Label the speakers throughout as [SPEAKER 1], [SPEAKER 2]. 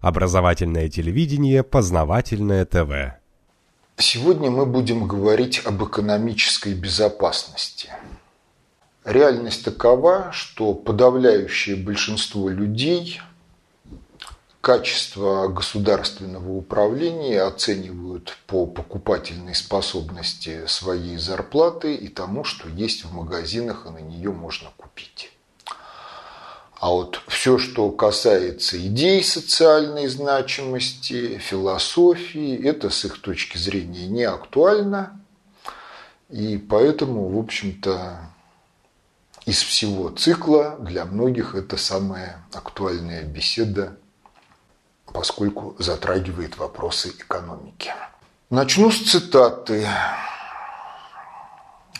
[SPEAKER 1] Образовательное телевидение, познавательное ТВ.
[SPEAKER 2] Сегодня мы будем говорить об экономической безопасности. Реальность такова, что подавляющее большинство людей качество государственного управления оценивают по покупательной способности своей зарплаты и тому, что есть в магазинах, и на нее можно купить. А вот все, что касается идей социальной значимости, философии, это с их точки зрения не актуально. И поэтому, в общем-то, из всего цикла для многих это самая актуальная беседа, поскольку затрагивает вопросы экономики. Начну с цитаты.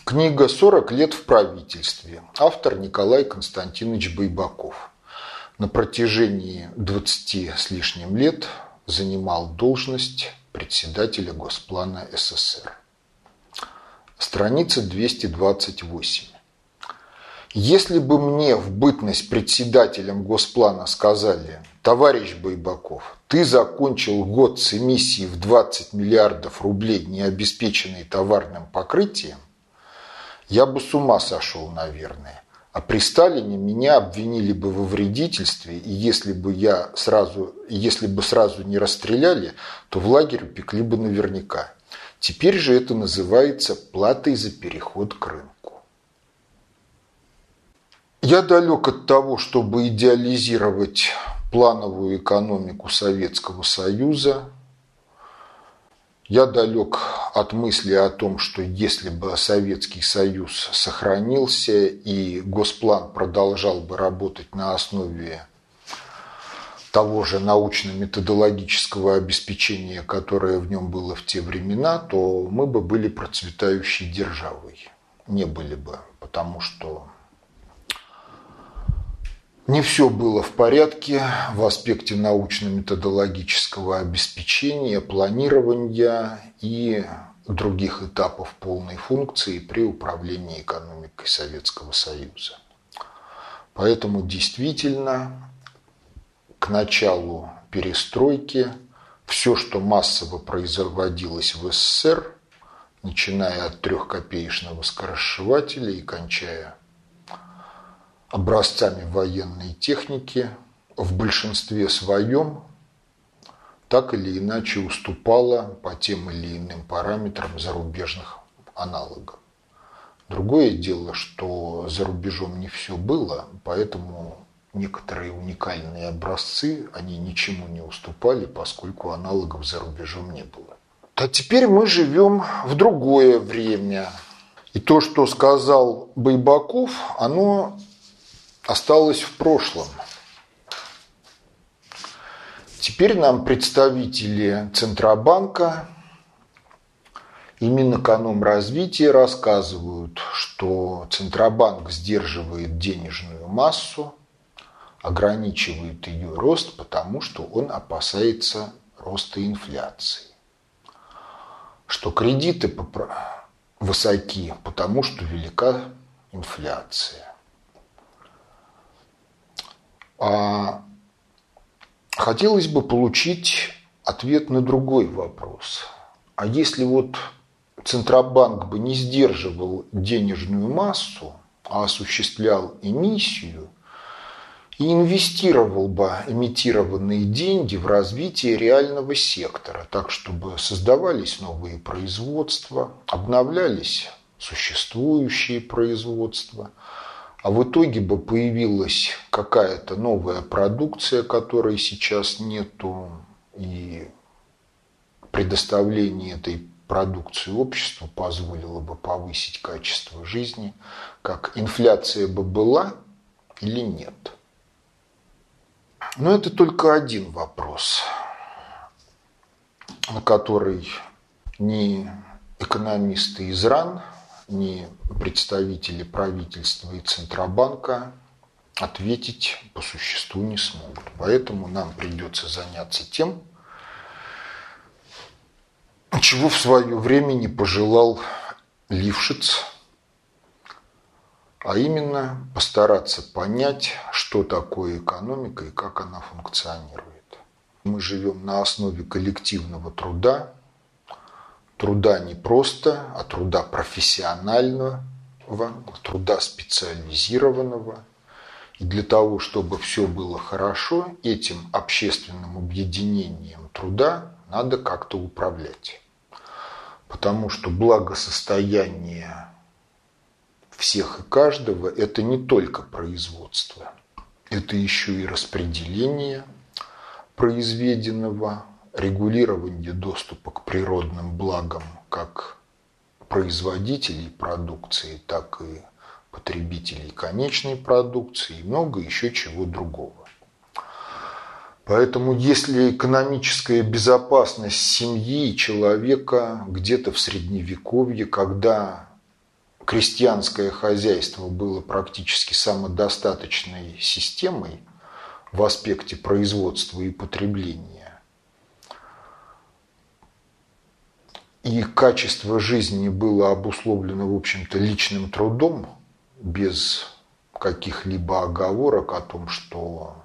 [SPEAKER 2] Книга «40 лет в правительстве». Автор Николай Константинович Байбаков. На протяжении 20 с лишним лет занимал должность председателя Госплана СССР. Страница 228. Если бы мне в бытность председателем Госплана сказали, товарищ Байбаков, ты закончил год с эмиссией в 20 миллиардов рублей, не обеспеченной товарным покрытием, я бы с ума сошел, наверное. А при Сталине меня обвинили бы во вредительстве, и если бы я сразу, если бы сразу не расстреляли, то в лагерь упекли бы наверняка. Теперь же это называется платой за переход к рынку. Я далек от того, чтобы идеализировать плановую экономику Советского Союза, я далек от мысли о том, что если бы Советский Союз сохранился и Госплан продолжал бы работать на основе того же научно-методологического обеспечения, которое в нем было в те времена, то мы бы были процветающей державой. Не были бы, потому что не все было в порядке в аспекте научно-методологического обеспечения, планирования и других этапов полной функции при управлении экономикой Советского Союза. Поэтому действительно к началу перестройки все, что массово производилось в СССР, начиная от трехкопеечного скоросшивателя и кончая образцами военной техники в большинстве своем так или иначе уступала по тем или иным параметрам зарубежных аналогов. Другое дело, что за рубежом не все было, поэтому некоторые уникальные образцы, они ничему не уступали, поскольку аналогов за рубежом не было. А теперь мы живем в другое время. И то, что сказал Байбаков, оно осталось в прошлом. Теперь нам представители Центробанка и Минэкономразвития рассказывают, что Центробанк сдерживает денежную массу, ограничивает ее рост, потому что он опасается роста инфляции. Что кредиты высоки, потому что велика инфляция. А хотелось бы получить ответ на другой вопрос. А если вот Центробанк бы не сдерживал денежную массу, а осуществлял эмиссию и инвестировал бы эмитированные деньги в развитие реального сектора, так чтобы создавались новые производства, обновлялись существующие производства – а в итоге бы появилась какая-то новая продукция, которой сейчас нету, и предоставление этой продукции обществу позволило бы повысить качество жизни, как инфляция бы была или нет. Но это только один вопрос, на который ни экономисты из РАН, ни представители правительства и Центробанка ответить по существу не смогут. Поэтому нам придется заняться тем, чего в свое время не пожелал Лившиц, а именно постараться понять, что такое экономика и как она функционирует. Мы живем на основе коллективного труда, труда не просто, а труда профессионального, труда специализированного. И для того, чтобы все было хорошо, этим общественным объединением труда надо как-то управлять. Потому что благосостояние всех и каждого – это не только производство, это еще и распределение произведенного, регулирование доступа к природным благам как производителей продукции, так и потребителей конечной продукции и много еще чего другого. Поэтому если экономическая безопасность семьи и человека где-то в средневековье, когда крестьянское хозяйство было практически самодостаточной системой в аспекте производства и потребления, и качество жизни было обусловлено, в общем-то, личным трудом, без каких-либо оговорок о том, что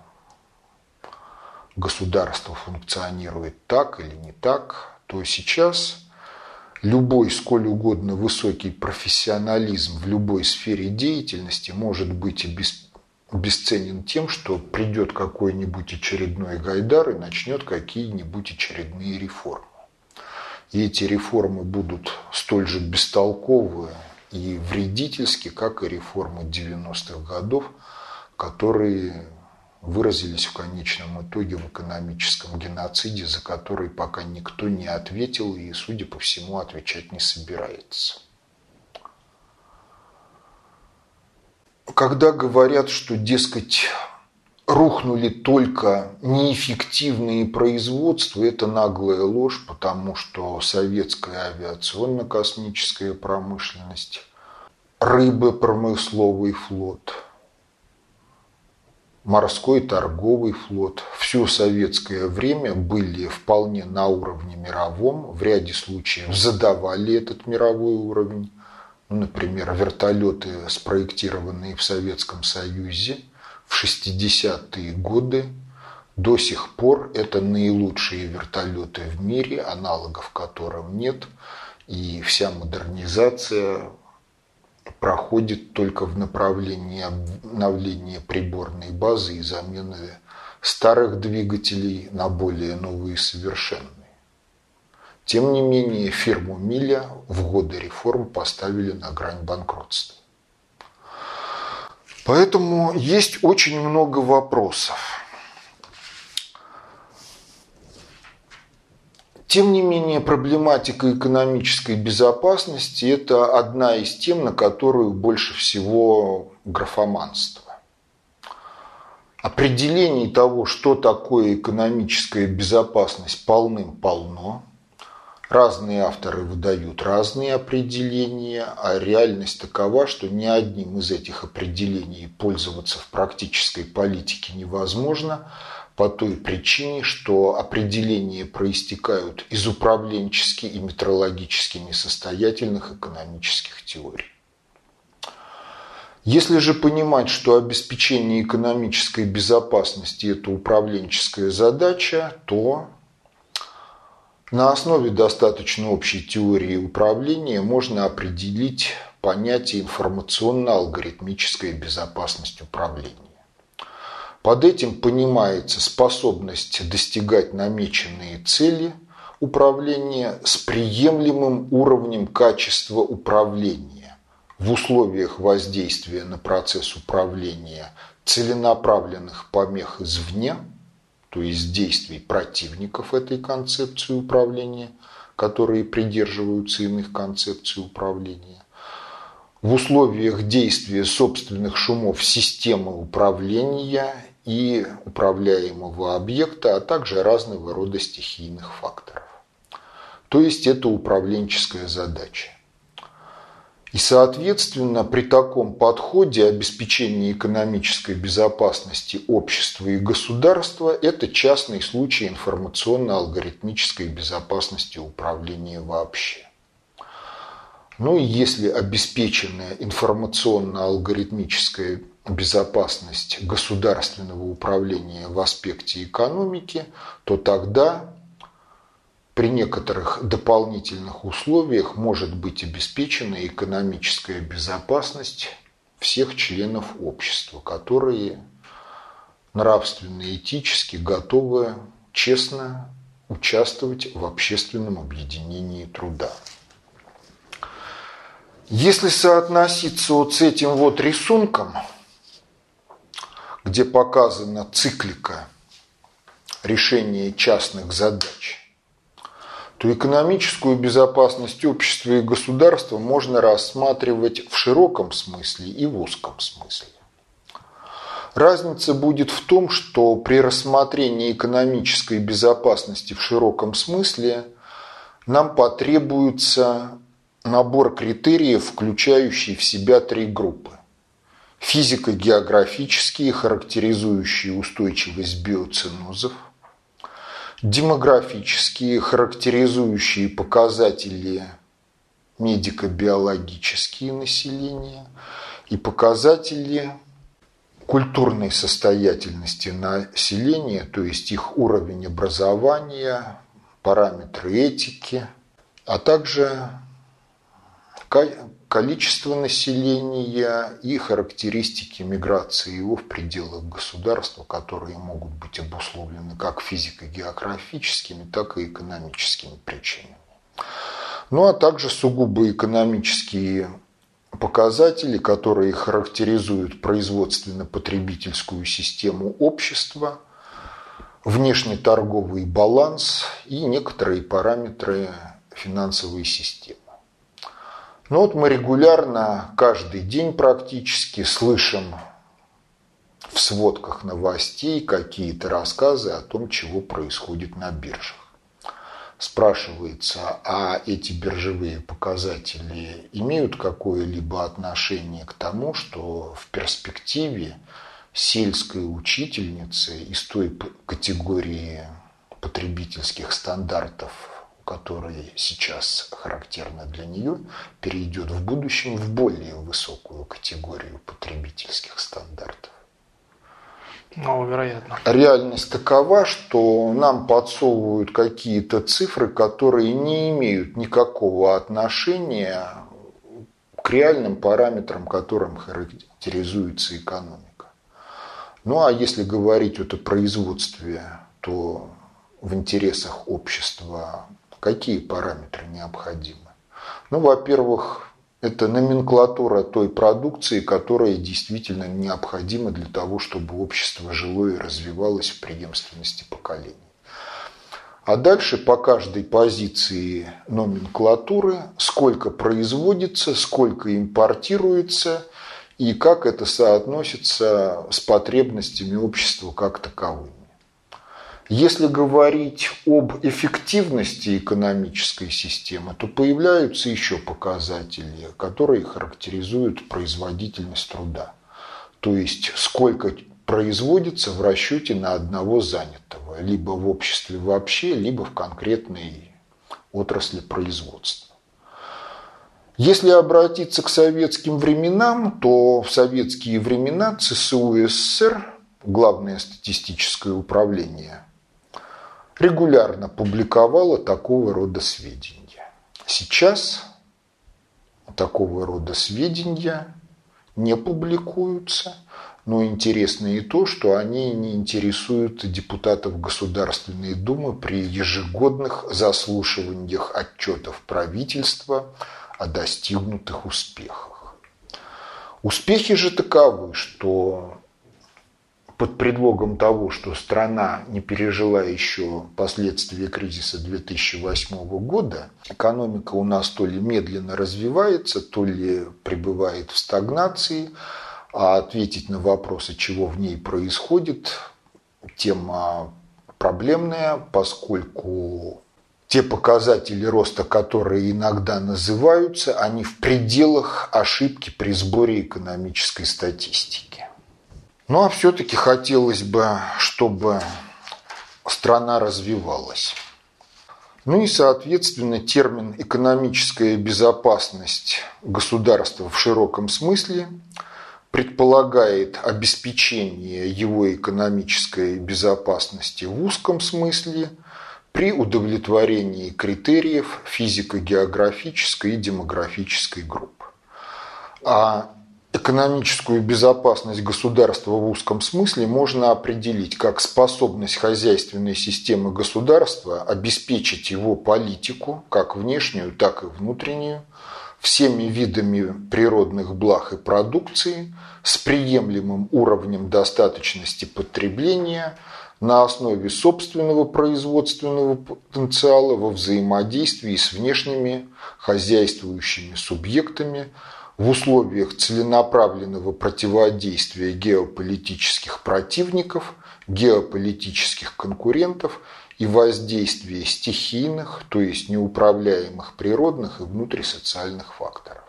[SPEAKER 2] государство функционирует так или не так, то сейчас любой сколь угодно высокий профессионализм в любой сфере деятельности может быть обесценен тем, что придет какой-нибудь очередной гайдар и начнет какие-нибудь очередные реформы. И эти реформы будут столь же бестолковые и вредительски, как и реформы 90-х годов, которые выразились в конечном итоге в экономическом геноциде, за который пока никто не ответил и, судя по всему, отвечать не собирается. Когда говорят, что, дескать, рухнули только неэффективные производства, это наглая ложь, потому что советская авиационно-космическая промышленность, рыбопромысловый флот – морской торговый флот все советское время были вполне на уровне мировом, в ряде случаев задавали этот мировой уровень. Ну, например, вертолеты, спроектированные в Советском Союзе в 60-е годы, до сих пор это наилучшие вертолеты в мире, аналогов которым нет. И вся модернизация проходит только в направлении обновления приборной базы и замены старых двигателей на более новые и совершенные. Тем не менее, фирму Миля в годы реформ поставили на грань банкротства. Поэтому есть очень много вопросов. Тем не менее, проблематика экономической безопасности – это одна из тем, на которую больше всего графоманство. Определений того, что такое экономическая безопасность, полным-полно. Разные авторы выдают разные определения, а реальность такова, что ни одним из этих определений пользоваться в практической политике невозможно – по той причине, что определения проистекают из управленчески и метрологически несостоятельных экономических теорий. Если же понимать, что обеспечение экономической безопасности – это управленческая задача, то на основе достаточно общей теории управления можно определить понятие информационно-алгоритмическая безопасность управления. Под этим понимается способность достигать намеченные цели управления с приемлемым уровнем качества управления в условиях воздействия на процесс управления целенаправленных помех извне, то есть действий противников этой концепции управления, которые придерживаются иных концепций управления, в условиях действия собственных шумов системы управления и управляемого объекта, а также разного рода стихийных факторов. То есть это управленческая задача. И, соответственно, при таком подходе обеспечение экономической безопасности общества и государства – это частный случай информационно-алгоритмической безопасности управления вообще. Ну и если обеспеченная информационно-алгоритмическая безопасность государственного управления в аспекте экономики, то тогда при некоторых дополнительных условиях может быть обеспечена экономическая безопасность всех членов общества, которые нравственно и этически готовы честно участвовать в общественном объединении труда. Если соотноситься вот с этим вот рисунком, где показана циклика решения частных задач, то экономическую безопасность общества и государства можно рассматривать в широком смысле и в узком смысле. Разница будет в том, что при рассмотрении экономической безопасности в широком смысле нам потребуется набор критериев, включающий в себя три группы. Физико-географические, характеризующие устойчивость биоценозов, демографические, характеризующие показатели медико-биологические населения и показатели культурной состоятельности населения, то есть их уровень образования, параметры этики, а также количество населения и характеристики миграции его в пределах государства, которые могут быть обусловлены как физико-географическими, так и экономическими причинами. Ну а также сугубо экономические показатели, которые характеризуют производственно-потребительскую систему общества, внешнеторговый баланс и некоторые параметры финансовой системы. Ну вот мы регулярно, каждый день практически слышим в сводках новостей какие-то рассказы о том, чего происходит на биржах. Спрашивается, а эти биржевые показатели имеют какое-либо отношение к тому, что в перспективе сельской учительницы из той категории потребительских стандартов которые сейчас характерны для нее, перейдет в будущем в более высокую категорию потребительских стандартов.
[SPEAKER 3] Маловероятно.
[SPEAKER 2] Реальность такова, что нам подсовывают какие-то цифры, которые не имеют никакого отношения к реальным параметрам, которым характеризуется экономика. Ну а если говорить о производстве, то в интересах общества Какие параметры необходимы? Ну, во-первых, это номенклатура той продукции, которая действительно необходима для того, чтобы общество жило и развивалось в преемственности поколений. А дальше по каждой позиции номенклатуры, сколько производится, сколько импортируется и как это соотносится с потребностями общества как таковыми. Если говорить об эффективности экономической системы, то появляются еще показатели, которые характеризуют производительность труда. То есть сколько производится в расчете на одного занятого, либо в обществе вообще, либо в конкретной отрасли производства. Если обратиться к советским временам, то в советские времена ЦСУ СССР, главное статистическое управление, регулярно публиковала такого рода сведения. Сейчас такого рода сведения не публикуются, но интересно и то, что они не интересуют депутатов Государственной Думы при ежегодных заслушиваниях отчетов правительства о достигнутых успехах. Успехи же таковы, что под предлогом того, что страна не пережила еще последствия кризиса 2008 года, экономика у нас то ли медленно развивается, то ли пребывает в стагнации, а ответить на вопросы, чего в ней происходит, тема проблемная, поскольку те показатели роста, которые иногда называются, они в пределах ошибки при сборе экономической статистики. Ну а все-таки хотелось бы, чтобы страна развивалась. Ну и, соответственно, термин «экономическая безопасность государства» в широком смысле предполагает обеспечение его экономической безопасности в узком смысле при удовлетворении критериев физико-географической и демографической групп. А экономическую безопасность государства в узком смысле можно определить как способность хозяйственной системы государства обеспечить его политику, как внешнюю, так и внутреннюю, всеми видами природных благ и продукции с приемлемым уровнем достаточности потребления на основе собственного производственного потенциала во взаимодействии с внешними хозяйствующими субъектами – в условиях целенаправленного противодействия геополитических противников, геополитических конкурентов и воздействия стихийных, то есть неуправляемых природных и внутрисоциальных факторов.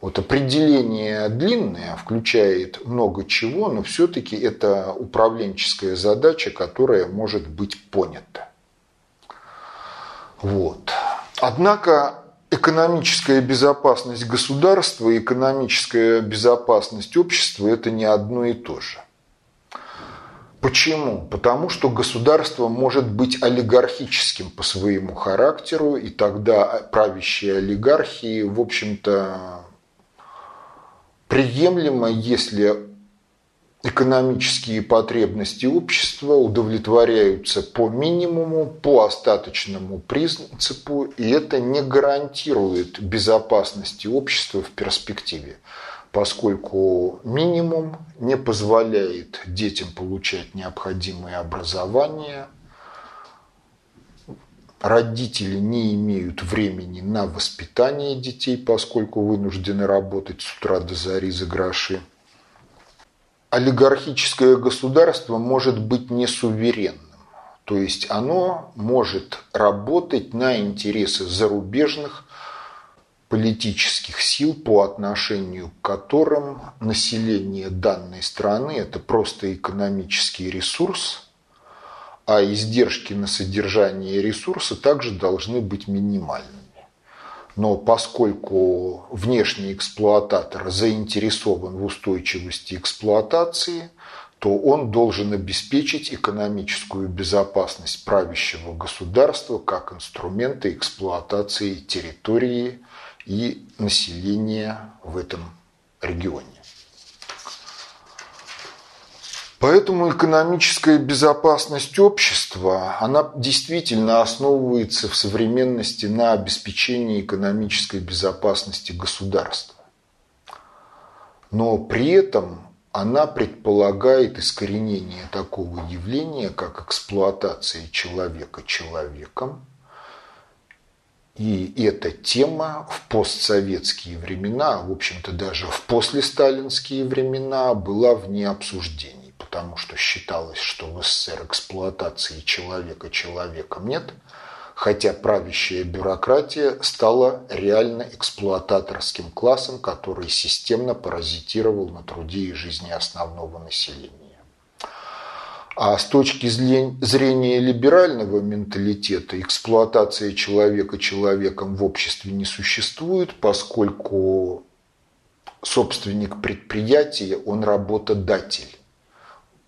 [SPEAKER 2] Вот определение длинное, включает много чего, но все-таки это управленческая задача, которая может быть понята. Вот. Однако экономическая безопасность государства и экономическая безопасность общества – это не одно и то же. Почему? Потому что государство может быть олигархическим по своему характеру, и тогда правящие олигархии, в общем-то, приемлемо, если экономические потребности общества удовлетворяются по минимуму, по остаточному принципу, и это не гарантирует безопасности общества в перспективе, поскольку минимум не позволяет детям получать необходимое образование, родители не имеют времени на воспитание детей, поскольку вынуждены работать с утра до зари за гроши – олигархическое государство может быть не суверенным. То есть оно может работать на интересы зарубежных политических сил, по отношению к которым население данной страны – это просто экономический ресурс, а издержки на содержание ресурса также должны быть минимальными. Но поскольку внешний эксплуататор заинтересован в устойчивости эксплуатации, то он должен обеспечить экономическую безопасность правящего государства как инструмента эксплуатации территории и населения в этом регионе. Поэтому экономическая безопасность общества, она действительно основывается в современности на обеспечении экономической безопасности государства. Но при этом она предполагает искоренение такого явления, как эксплуатация человека человеком. И эта тема в постсоветские времена, в общем-то даже в послесталинские времена, была вне обсуждения потому что считалось, что в СССР эксплуатации человека человеком нет, хотя правящая бюрократия стала реально эксплуататорским классом, который системно паразитировал на труде и жизни основного населения. А с точки зрения либерального менталитета эксплуатация человека человеком в обществе не существует, поскольку собственник предприятия, он работодатель.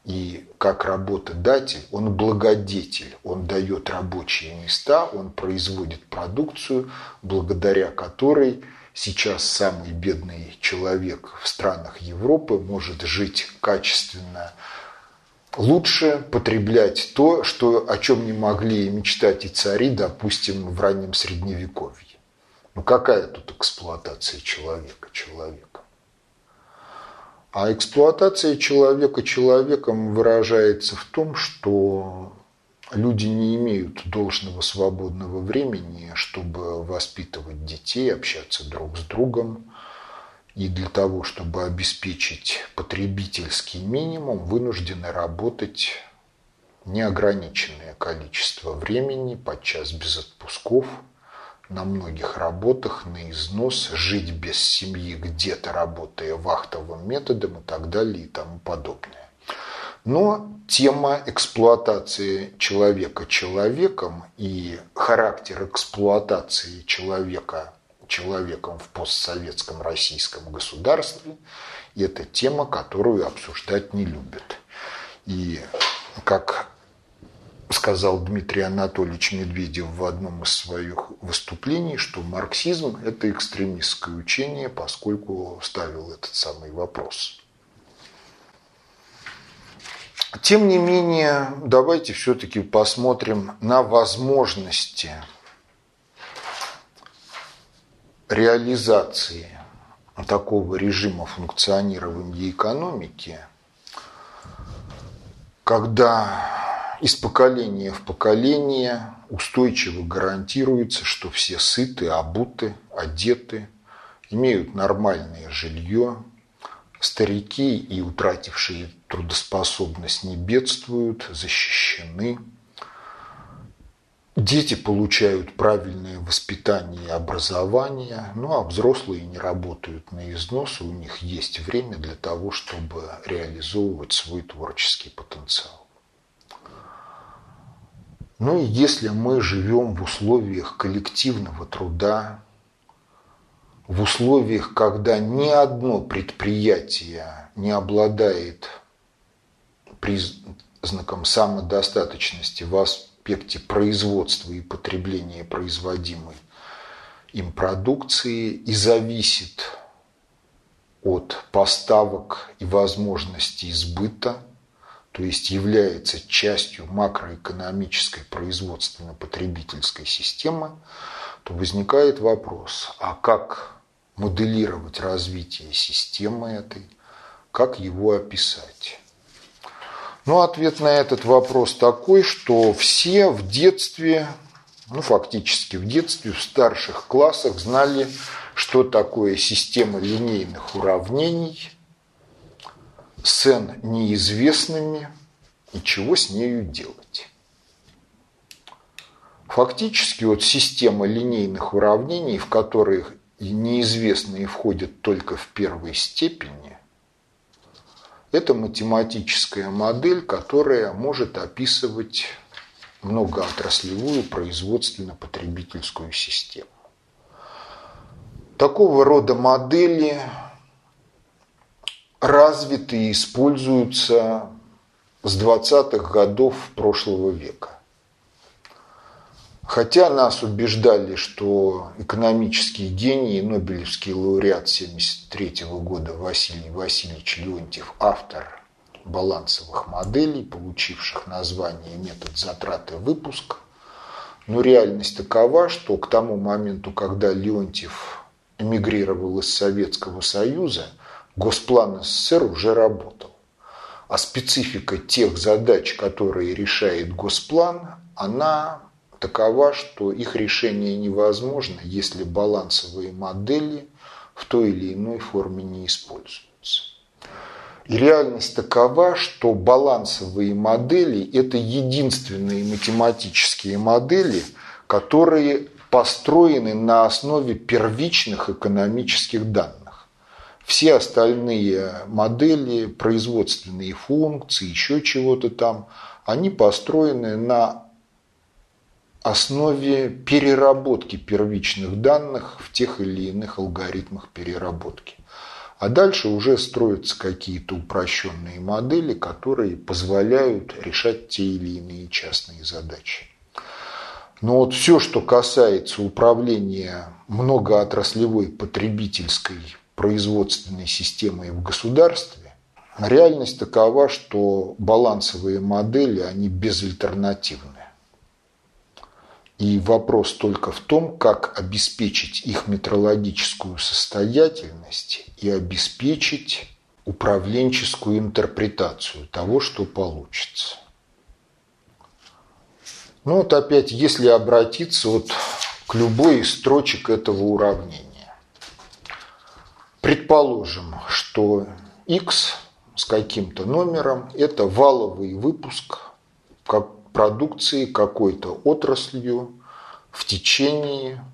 [SPEAKER 2] И как работодатель, он благодетель, он дает рабочие места, он производит продукцию, благодаря которой сейчас самый бедный человек в странах Европы может жить качественно, лучше потреблять то, что, о чем не могли мечтать и цари, допустим, в раннем Средневековье. Ну какая тут эксплуатация человека человека? А эксплуатация человека человеком выражается в том, что люди не имеют должного свободного времени, чтобы воспитывать детей, общаться друг с другом. И для того, чтобы обеспечить потребительский минимум, вынуждены работать неограниченное количество времени, подчас без отпусков – на многих работах на износ, жить без семьи где-то, работая вахтовым методом и так далее и тому подобное. Но тема эксплуатации человека человеком и характер эксплуатации человека человеком в постсоветском российском государстве. Это тема, которую обсуждать не любят. И как сказал Дмитрий Анатольевич Медведев в одном из своих выступлений, что марксизм – это экстремистское учение, поскольку ставил этот самый вопрос. Тем не менее, давайте все-таки посмотрим на возможности реализации такого режима функционирования экономики, когда из поколения в поколение устойчиво гарантируется, что все сыты, обуты, одеты, имеют нормальное жилье, старики и утратившие трудоспособность не бедствуют, защищены – Дети получают правильное воспитание и образование, ну а взрослые не работают на износ, у них есть время для того, чтобы реализовывать свой творческий потенциал. Ну и если мы живем в условиях коллективного труда, в условиях, когда ни одно предприятие не обладает признаком самодостаточности вас аспекте производства и потребления производимой им продукции и зависит от поставок и возможностей сбыта, то есть является частью макроэкономической производственно-потребительской системы, то возникает вопрос, а как моделировать развитие системы этой, как его описать? Ну, ответ на этот вопрос такой, что все в детстве, ну, фактически в детстве, в старших классах знали, что такое система линейных уравнений с n неизвестными и чего с нею делать. Фактически вот система линейных уравнений, в которых неизвестные входят только в первой степени, это математическая модель, которая может описывать многоотраслевую производственно-потребительскую систему. Такого рода модели развиты и используются с 20-х годов прошлого века. Хотя нас убеждали, что экономический гений, Нобелевский лауреат 1973 года Василий Васильевич Леонтьев, автор балансовых моделей, получивших название «Метод затраты выпуск», но реальность такова, что к тому моменту, когда Леонтьев эмигрировал из Советского Союза, Госплан СССР уже работал. А специфика тех задач, которые решает Госплан, она такова, что их решение невозможно, если балансовые модели в той или иной форме не используются. И реальность такова, что балансовые модели – это единственные математические модели, которые построены на основе первичных экономических данных. Все остальные модели, производственные функции, еще чего-то там, они построены на основе переработки первичных данных в тех или иных алгоритмах переработки. А дальше уже строятся какие-то упрощенные модели, которые позволяют решать те или иные частные задачи. Но вот все, что касается управления многоотраслевой потребительской производственной системой в государстве, реальность такова, что балансовые модели, они безальтернативны. И вопрос только в том, как обеспечить их метрологическую состоятельность и обеспечить управленческую интерпретацию того, что получится. Ну вот опять, если обратиться вот к любой из строчек этого уравнения. Предположим, что x с каким-то номером – это валовый выпуск как продукции какой-то отраслью в течение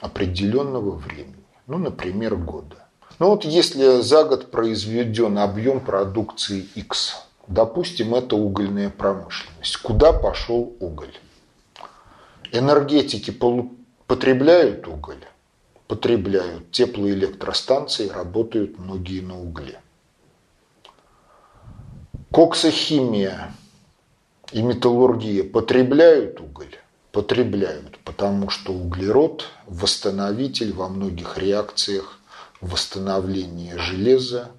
[SPEAKER 2] определенного времени, ну, например, года. Ну вот если за год произведен объем продукции X, допустим, это угольная промышленность, куда пошел уголь? Энергетики потребляют уголь? Потребляют. Теплоэлектростанции работают многие на угле. Коксохимия и металлургия потребляют уголь? Потребляют, потому что углерод – восстановитель во многих реакциях восстановления железа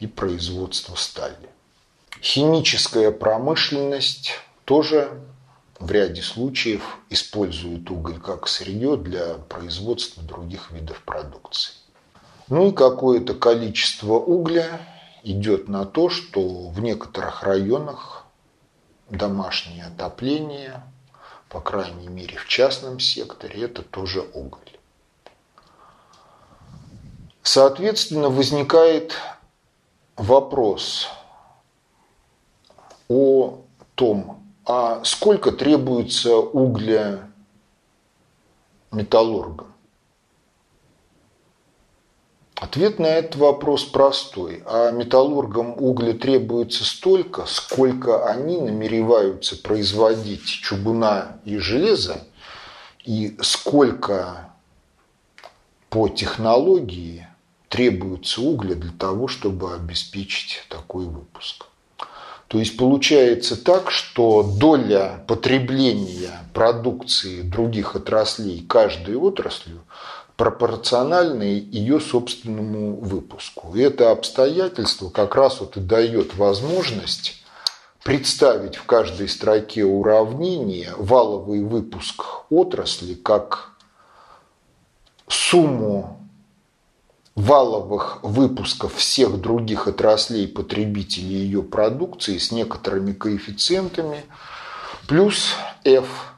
[SPEAKER 2] и производства стали. Химическая промышленность тоже в ряде случаев использует уголь как сырье для производства других видов продукции. Ну и какое-то количество угля идет на то, что в некоторых районах домашнее отопление, по крайней мере в частном секторе, это тоже уголь. Соответственно, возникает вопрос о том, а сколько требуется угля металлургам? Ответ на этот вопрос простой. А металлургам угля требуется столько, сколько они намереваются производить чугуна и железа, и сколько по технологии требуется угля для того, чтобы обеспечить такой выпуск. То есть получается так, что доля потребления продукции других отраслей каждой отраслью пропорциональна ее собственному выпуску. И это обстоятельство как раз вот и дает возможность представить в каждой строке уравнения валовый выпуск отрасли как сумму валовых выпусков всех других отраслей потребителей ее продукции с некоторыми коэффициентами, плюс F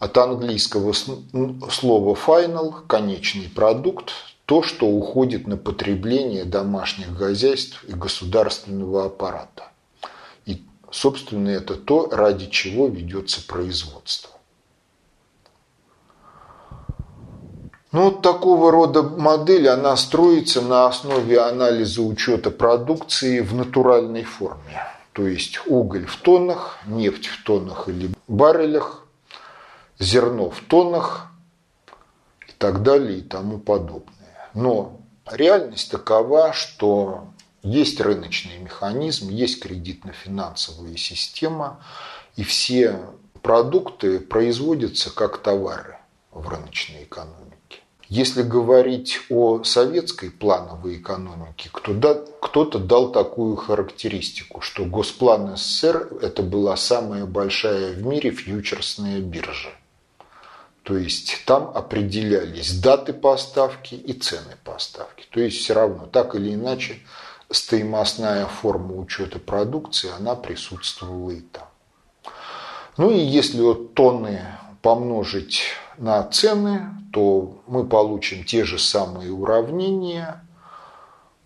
[SPEAKER 2] от английского слова final, конечный продукт, то, что уходит на потребление домашних хозяйств и государственного аппарата. И, собственно, это то, ради чего ведется производство. Ну, такого рода модель, она строится на основе анализа учета продукции в натуральной форме. То есть уголь в тоннах, нефть в тоннах или баррелях, зерно в тоннах и так далее и тому подобное. Но реальность такова, что есть рыночный механизм, есть кредитно-финансовая система, и все продукты производятся как товары в рыночной экономике. Если говорить о советской плановой экономике, кто-то дал такую характеристику, что Госплан СССР – это была самая большая в мире фьючерсная биржа. То есть там определялись даты поставки и цены поставки. То есть все равно, так или иначе, стоимостная форма учета продукции, она присутствовала и там. Ну и если вот тонны помножить на цены, то мы получим те же самые уравнения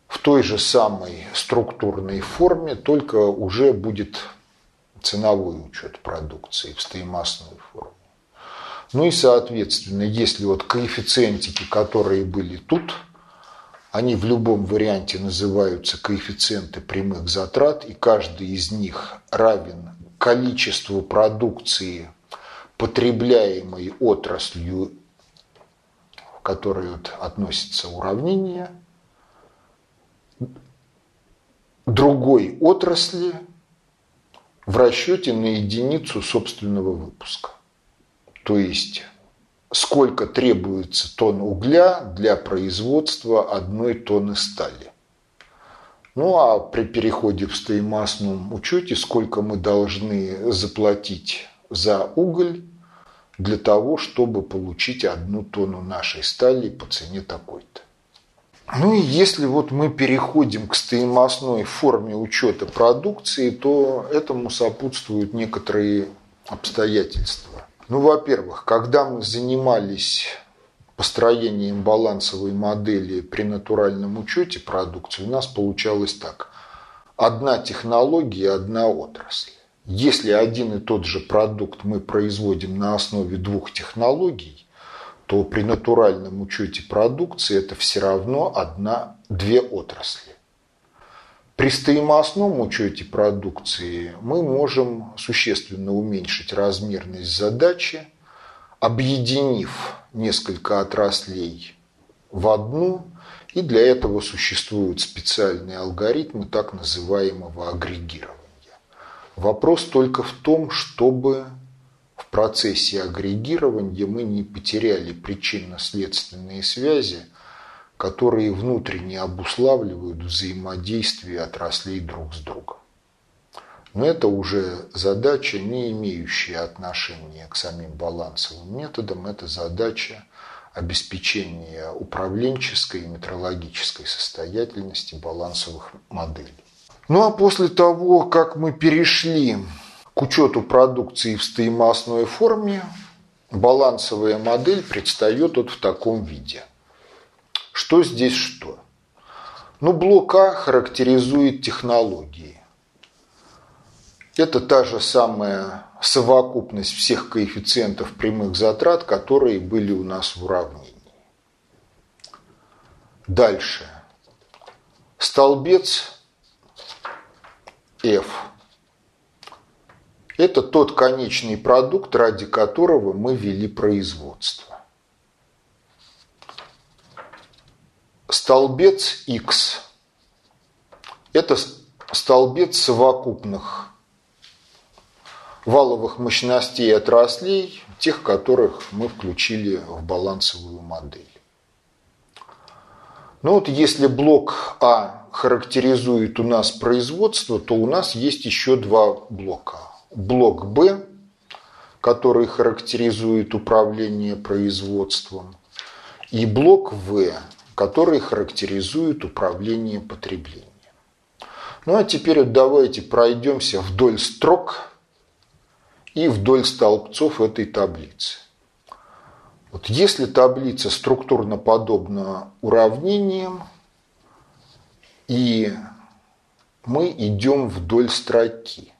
[SPEAKER 2] в той же самой структурной форме, только уже будет ценовой учет продукции в стоимостной форме. Ну и, соответственно, если вот коэффициентики, которые были тут, они в любом варианте называются коэффициенты прямых затрат, и каждый из них равен количеству продукции, потребляемой отраслью, к которой вот относится уравнение, другой отрасли в расчете на единицу собственного выпуска. То есть сколько требуется тонн угля для производства одной тонны стали. Ну а при переходе в стоимостном учете, сколько мы должны заплатить за уголь для того, чтобы получить одну тонну нашей стали по цене такой-то. Ну и если вот мы переходим к стоимостной форме учета продукции, то этому сопутствуют некоторые обстоятельства. Ну, во-первых, когда мы занимались построением балансовой модели при натуральном учете продукции, у нас получалось так. Одна технология, одна отрасль. Если один и тот же продукт мы производим на основе двух технологий, то при натуральном учете продукции это все равно одна, две отрасли. При стоимостном учете продукции мы можем существенно уменьшить размерность задачи, объединив несколько отраслей в одну, и для этого существуют специальные алгоритмы так называемого агрегирования. Вопрос только в том, чтобы в процессе агрегирования мы не потеряли причинно-следственные связи, которые внутренне обуславливают взаимодействие отраслей друг с другом. Но это уже задача, не имеющая отношения к самим балансовым методам, это задача обеспечения управленческой и метрологической состоятельности балансовых моделей. Ну а после того, как мы перешли к учету продукции в стоимостной форме, балансовая модель предстает вот в таком виде. Что здесь что? Ну, блок А характеризует технологии. Это та же самая совокупность всех коэффициентов прямых затрат, которые были у нас в уравнении. Дальше. Столбец F. Это тот конечный продукт, ради которого мы вели производство. Столбец X. Это столбец совокупных валовых мощностей отраслей, тех, которых мы включили в балансовую модель. Ну вот если блок А характеризует у нас производство, то у нас есть еще два блока. Блок Б, который характеризует управление производством, и блок В, который характеризует управление потреблением. Ну а теперь давайте пройдемся вдоль строк и вдоль столбцов этой таблицы. Вот если таблица структурно подобна уравнениям, и мы идем вдоль строки,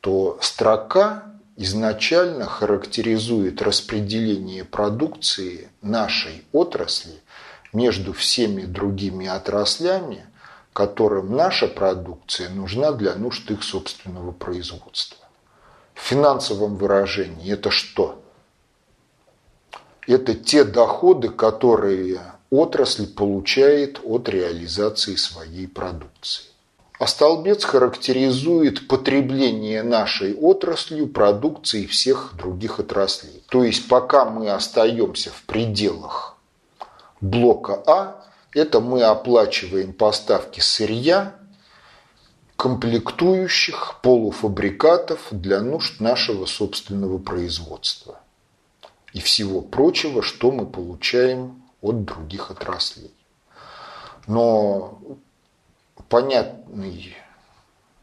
[SPEAKER 2] то строка изначально характеризует распределение продукции нашей отрасли между всеми другими отраслями, которым наша продукция нужна для нужд их собственного производства. В финансовом выражении это что? Это те доходы, которые отрасль получает от реализации своей продукции. А столбец характеризует потребление нашей отраслью продукции всех других отраслей. То есть пока мы остаемся в пределах блока А, это мы оплачиваем поставки сырья, комплектующих, полуфабрикатов для нужд нашего собственного производства и всего прочего, что мы получаем от других отраслей. Но понятный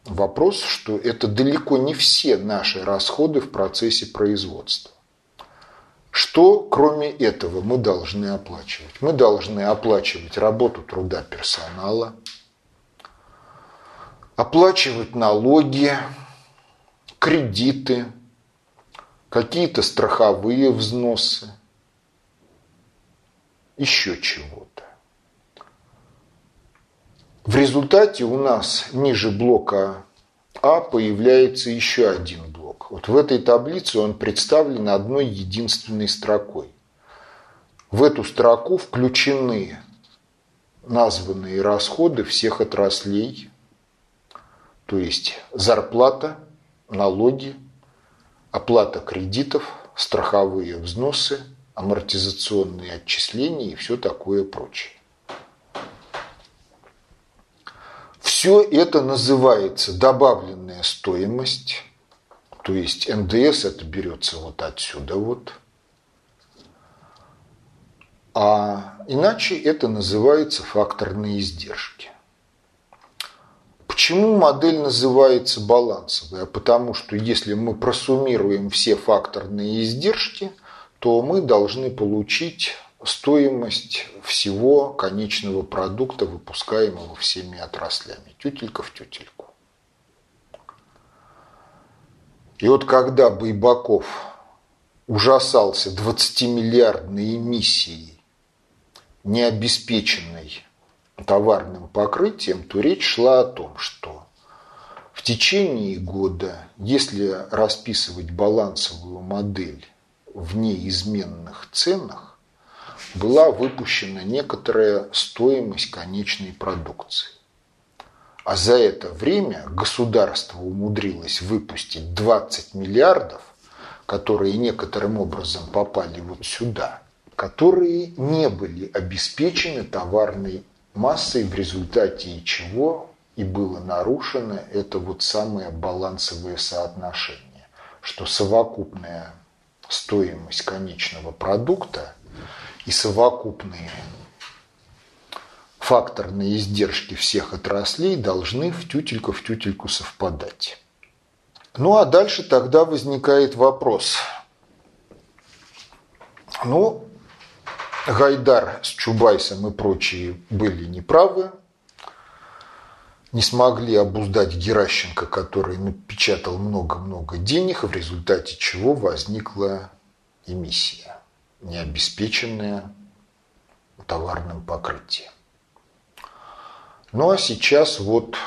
[SPEAKER 2] вопрос, что это далеко не все наши расходы в процессе производства. Что, кроме этого, мы должны оплачивать? Мы должны оплачивать работу труда персонала, оплачивать налоги, кредиты, какие-то страховые взносы, еще чего-то. В результате у нас ниже блока А появляется еще один блок. Вот в этой таблице он представлен одной единственной строкой. В эту строку включены названные расходы всех отраслей, то есть зарплата, налоги, оплата кредитов, страховые взносы, амортизационные отчисления и все такое прочее. Все это называется добавленная стоимость, то есть НДС это берется вот отсюда вот. А иначе это называется факторные издержки. Почему модель называется балансовая? Потому что если мы просуммируем все факторные издержки, то мы должны получить стоимость всего конечного продукта, выпускаемого всеми отраслями. Тютелька в тютельку. И вот когда Байбаков ужасался 20-миллиардной эмиссией, необеспеченной товарным покрытием, то речь шла о том, что в течение года, если расписывать балансовую модель в неизменных ценах была выпущена некоторая стоимость конечной продукции. А за это время государство умудрилось выпустить 20 миллиардов, которые некоторым образом попали вот сюда, которые не были обеспечены товарной массой, в результате чего и было нарушено это вот самое балансовое соотношение, что совокупная стоимость конечного продукта и совокупные факторные издержки всех отраслей должны в тютельку в тютельку совпадать. Ну а дальше тогда возникает вопрос. Ну, Гайдар с Чубайсом и прочие были неправы, не смогли обуздать Геращенко, который напечатал много-много денег, в результате чего возникла эмиссия, необеспеченная товарным покрытием. Ну а сейчас вот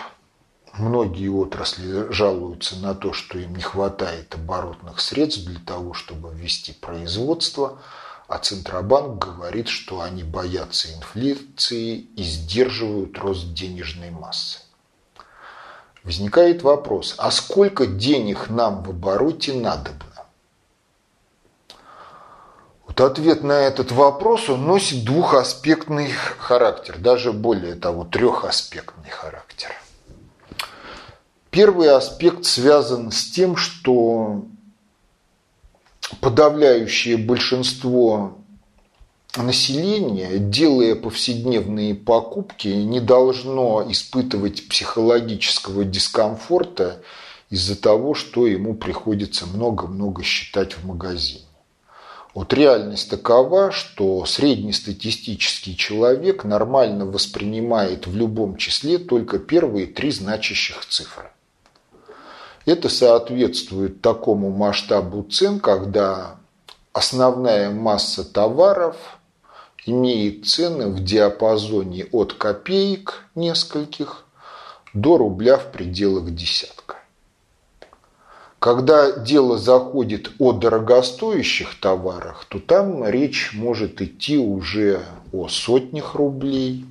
[SPEAKER 2] многие отрасли жалуются на то, что им не хватает оборотных средств для того, чтобы ввести производство, а Центробанк говорит, что они боятся инфляции и сдерживают рост денежной массы. Возникает вопрос, а сколько денег нам в обороте надобно? Вот ответ на этот вопрос он носит двухаспектный характер, даже более того, трехаспектный характер. Первый аспект связан с тем, что подавляющее большинство населения, делая повседневные покупки, не должно испытывать психологического дискомфорта из-за того, что ему приходится много-много считать в магазине. Вот реальность такова, что среднестатистический человек нормально воспринимает в любом числе только первые три значащих цифры. Это соответствует такому масштабу цен, когда основная масса товаров имеет цены в диапазоне от копеек нескольких до рубля в пределах десятка. Когда дело заходит о дорогостоящих товарах, то там речь может идти уже о сотнях рублей,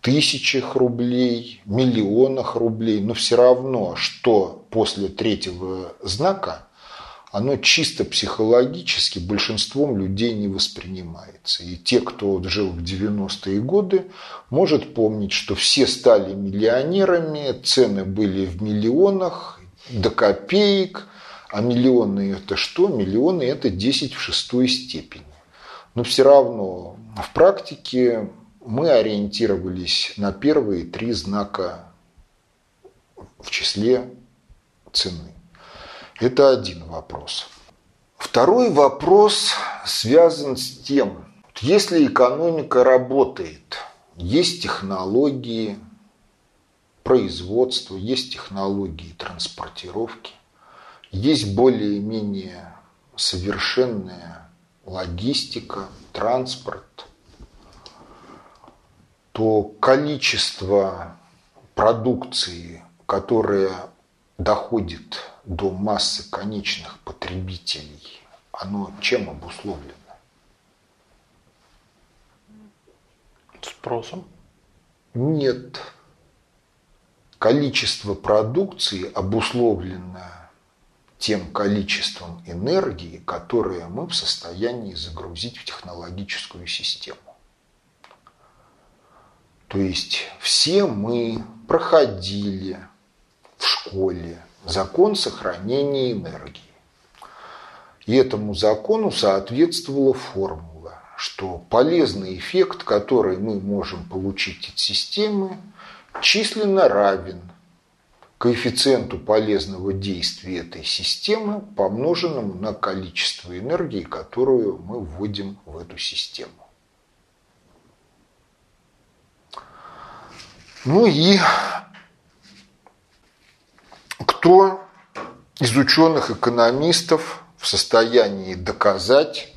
[SPEAKER 2] тысячах рублей, миллионах рублей, но все равно, что после третьего знака, оно чисто психологически большинством людей не воспринимается. И те, кто жил в 90-е годы, может помнить, что все стали миллионерами, цены были в миллионах, до копеек, а миллионы это что? Миллионы это 10 в шестой степени. Но все равно в практике мы ориентировались на первые три знака в числе цены. Это один вопрос. Второй вопрос связан с тем, если экономика работает, есть технологии производства, есть технологии транспортировки, есть более-менее совершенная логистика, транспорт, то количество продукции, которая доходит до массы конечных потребителей, оно чем обусловлено?
[SPEAKER 3] Спросом?
[SPEAKER 2] Нет. Количество продукции обусловлено тем количеством энергии, которое мы в состоянии загрузить в технологическую систему. То есть все мы проходили в школе закон сохранения энергии. И этому закону соответствовала формула, что полезный эффект, который мы можем получить от системы, численно равен коэффициенту полезного действия этой системы, помноженному на количество энергии, которую мы вводим в эту систему. Ну и кто из ученых-экономистов в состоянии доказать,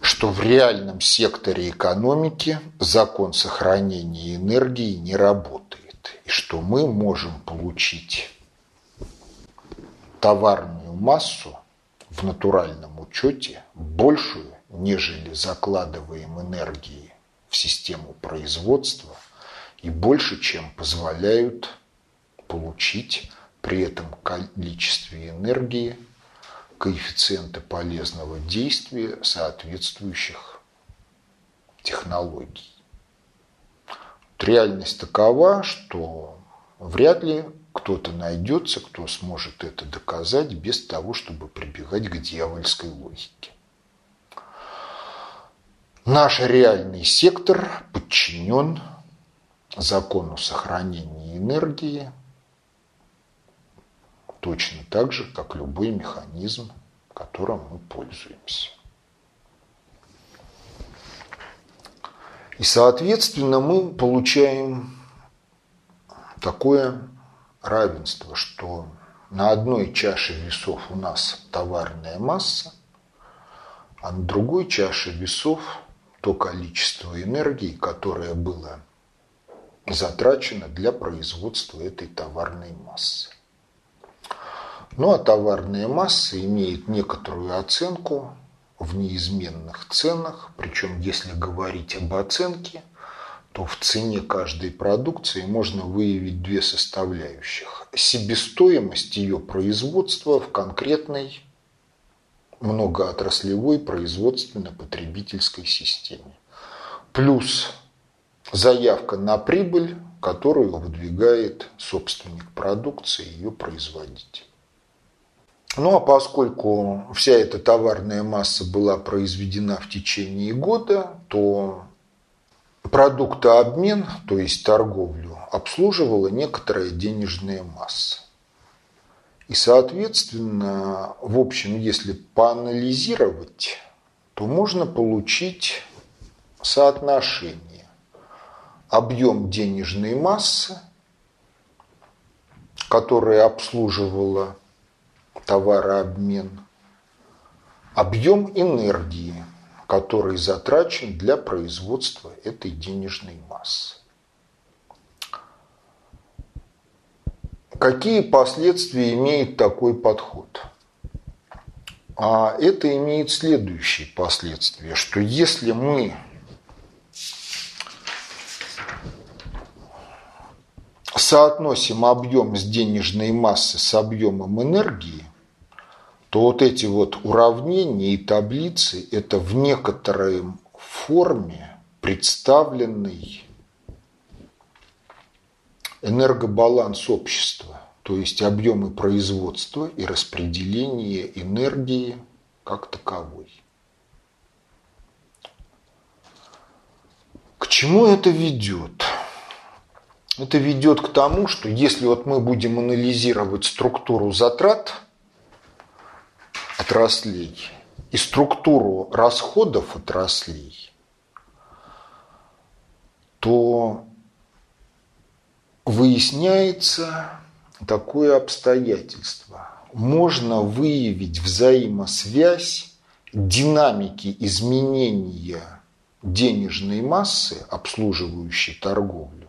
[SPEAKER 2] что в реальном секторе экономики закон сохранения энергии не работает, и что мы можем получить товарную массу в натуральном учете большую, нежели закладываем энергии в систему производства и больше, чем позволяют получить при этом количестве энергии коэффициенты полезного действия соответствующих технологий. Реальность такова, что вряд ли кто-то найдется, кто сможет это доказать без того, чтобы прибегать к дьявольской логике. Наш реальный сектор подчинен закону сохранения энергии точно так же, как любой механизм, которым мы пользуемся. И, соответственно, мы получаем такое равенство, что на одной чаше весов у нас товарная масса, а на другой чаше весов то количество энергии, которое было затрачено для производства этой товарной массы. Ну а товарная масса имеет некоторую оценку в неизменных ценах, причем если говорить об оценке, то в цене каждой продукции можно выявить две составляющих. Себестоимость ее производства в конкретной многоотраслевой производственно-потребительской системе. Плюс заявка на прибыль, которую выдвигает собственник продукции, ее производитель. Ну а поскольку вся эта товарная масса была произведена в течение года, то продуктообмен, то есть торговлю, обслуживала некоторая денежная масса. И, соответственно, в общем, если поанализировать, то можно получить соотношение объем денежной массы, которая обслуживала товарообмен, объем энергии, который затрачен для производства этой денежной массы. Какие последствия имеет такой подход? А это имеет следующие последствия, что если мы соотносим объем с денежной массы с объемом энергии, то вот эти вот уравнения и таблицы – это в некоторой форме представленный энергобаланс общества, то есть объемы производства и распределение энергии как таковой. К чему это ведет? Это ведет к тому, что если вот мы будем анализировать структуру затрат – отраслей и структуру расходов отраслей, то выясняется такое обстоятельство. Можно выявить взаимосвязь динамики изменения денежной массы, обслуживающей торговлю,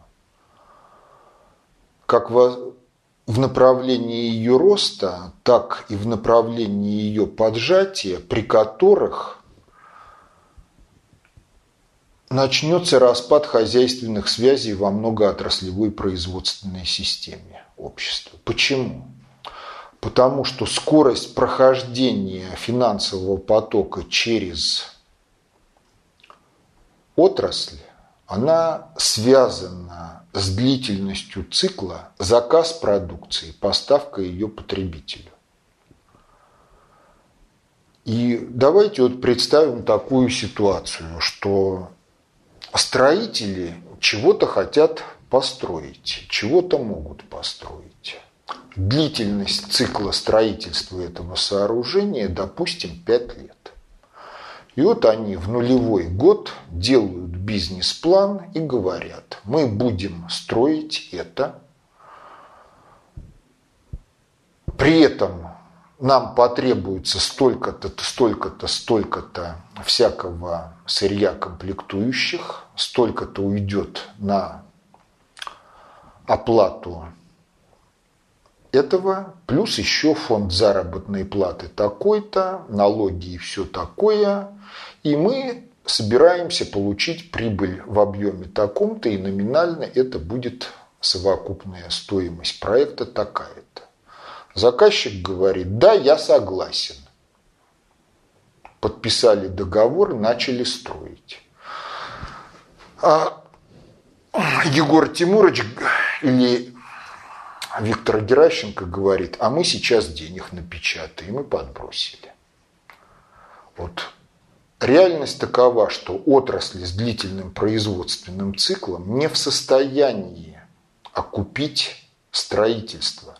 [SPEAKER 2] как в направлении ее роста, так и в направлении ее поджатия, при которых начнется распад хозяйственных связей во многоотраслевой производственной системе общества. Почему? Потому что скорость прохождения финансового потока через отрасль, она связана с длительностью цикла заказ продукции, поставка ее потребителю. И давайте вот представим такую ситуацию, что строители чего-то хотят построить, чего-то могут построить. Длительность цикла строительства этого сооружения, допустим, 5 лет. И вот они в нулевой год делают бизнес-план и говорят, мы будем строить это. При этом нам потребуется столько-то, столько-то, столько-то всякого сырья комплектующих, столько-то уйдет на оплату этого, плюс еще фонд заработной платы такой-то, налоги и все такое. И мы собираемся получить прибыль в объеме таком-то, и номинально это будет совокупная стоимость проекта такая-то. Заказчик говорит, да, я согласен. Подписали договор, начали строить. А Егор Тимурович или Виктор Геращенко говорит, а мы сейчас денег напечатаем и подбросили. Вот реальность такова, что отрасли с длительным производственным циклом не в состоянии окупить строительство,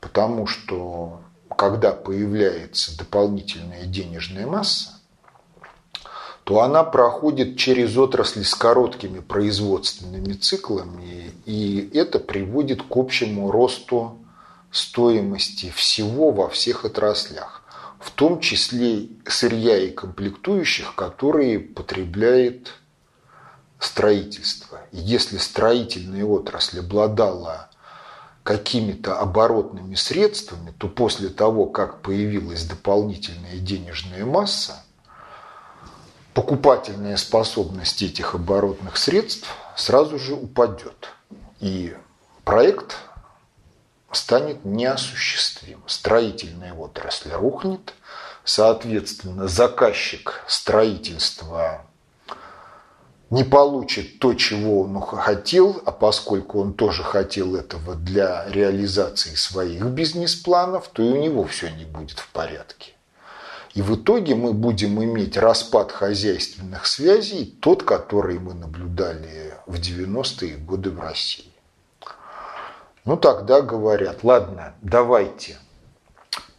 [SPEAKER 2] потому что когда появляется дополнительная денежная масса, то она проходит через отрасли с короткими производственными циклами, и это приводит к общему росту стоимости всего во всех отраслях, в том числе сырья и комплектующих, которые потребляет строительство. И если строительная отрасль обладала какими-то оборотными средствами, то после того, как появилась дополнительная денежная масса, покупательная способность этих оборотных средств сразу же упадет. И проект станет неосуществим. Строительная отрасль рухнет, соответственно, заказчик строительства не получит то, чего он хотел, а поскольку он тоже хотел этого для реализации своих бизнес-планов, то и у него все не будет в порядке. И в итоге мы будем иметь распад хозяйственных связей, тот, который мы наблюдали в 90-е годы в России. Ну тогда говорят, ладно, давайте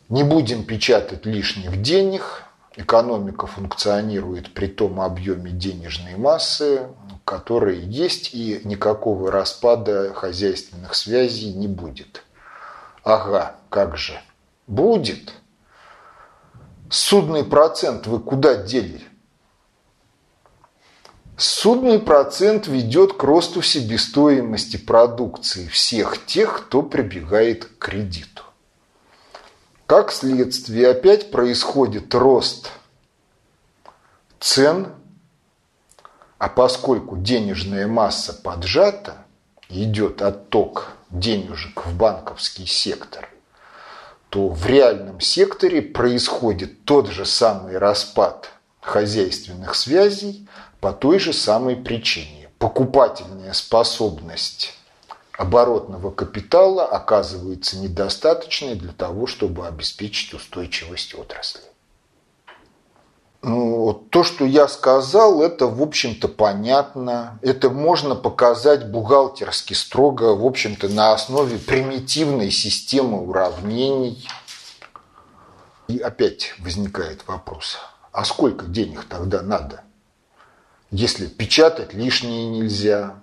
[SPEAKER 2] не будем печатать лишних денег, экономика функционирует при том объеме денежной массы, которые есть, и никакого распада хозяйственных связей не будет. Ага, как же? Будет. Судный процент вы куда дели? Судный процент ведет к росту себестоимости продукции всех тех, кто прибегает к кредиту. Как следствие, опять происходит рост цен, а поскольку денежная масса поджата, идет отток денежек в банковский сектор, то в реальном секторе происходит тот же самый распад хозяйственных связей по той же самой причине. Покупательная способность оборотного капитала оказывается недостаточной для того, чтобы обеспечить устойчивость отрасли. Ну, то, что я сказал, это, в общем-то, понятно. Это можно показать бухгалтерски строго, в общем-то, на основе примитивной системы уравнений. И опять возникает вопрос, а сколько денег тогда надо? Если печатать лишнее нельзя,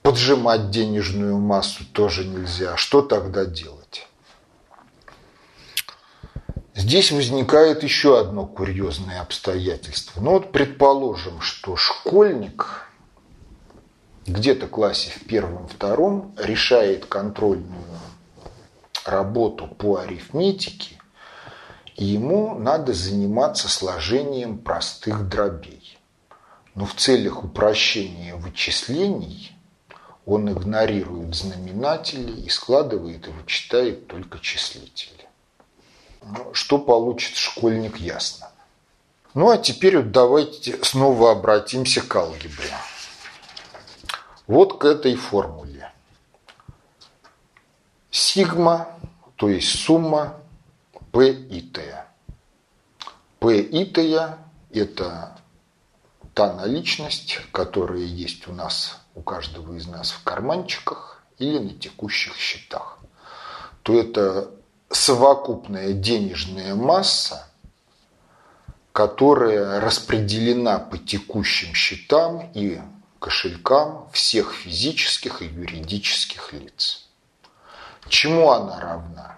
[SPEAKER 2] поджимать денежную массу тоже нельзя, что тогда делать? Здесь возникает еще одно курьезное обстоятельство. Ну вот предположим, что школьник где-то в классе в первом-втором решает контрольную работу по арифметике, и ему надо заниматься сложением простых дробей. Но в целях упрощения вычислений он игнорирует знаменатели и складывает и вычитает только числители. Ну, что получит школьник, ясно. Ну а теперь вот давайте снова обратимся к алгебре. Вот к этой формуле. Сигма, то есть сумма P и T. P и T – это та наличность, которая есть у нас, у каждого из нас в карманчиках или на текущих счетах. То это совокупная денежная масса, которая распределена по текущим счетам и кошелькам всех физических и юридических лиц. Чему она равна?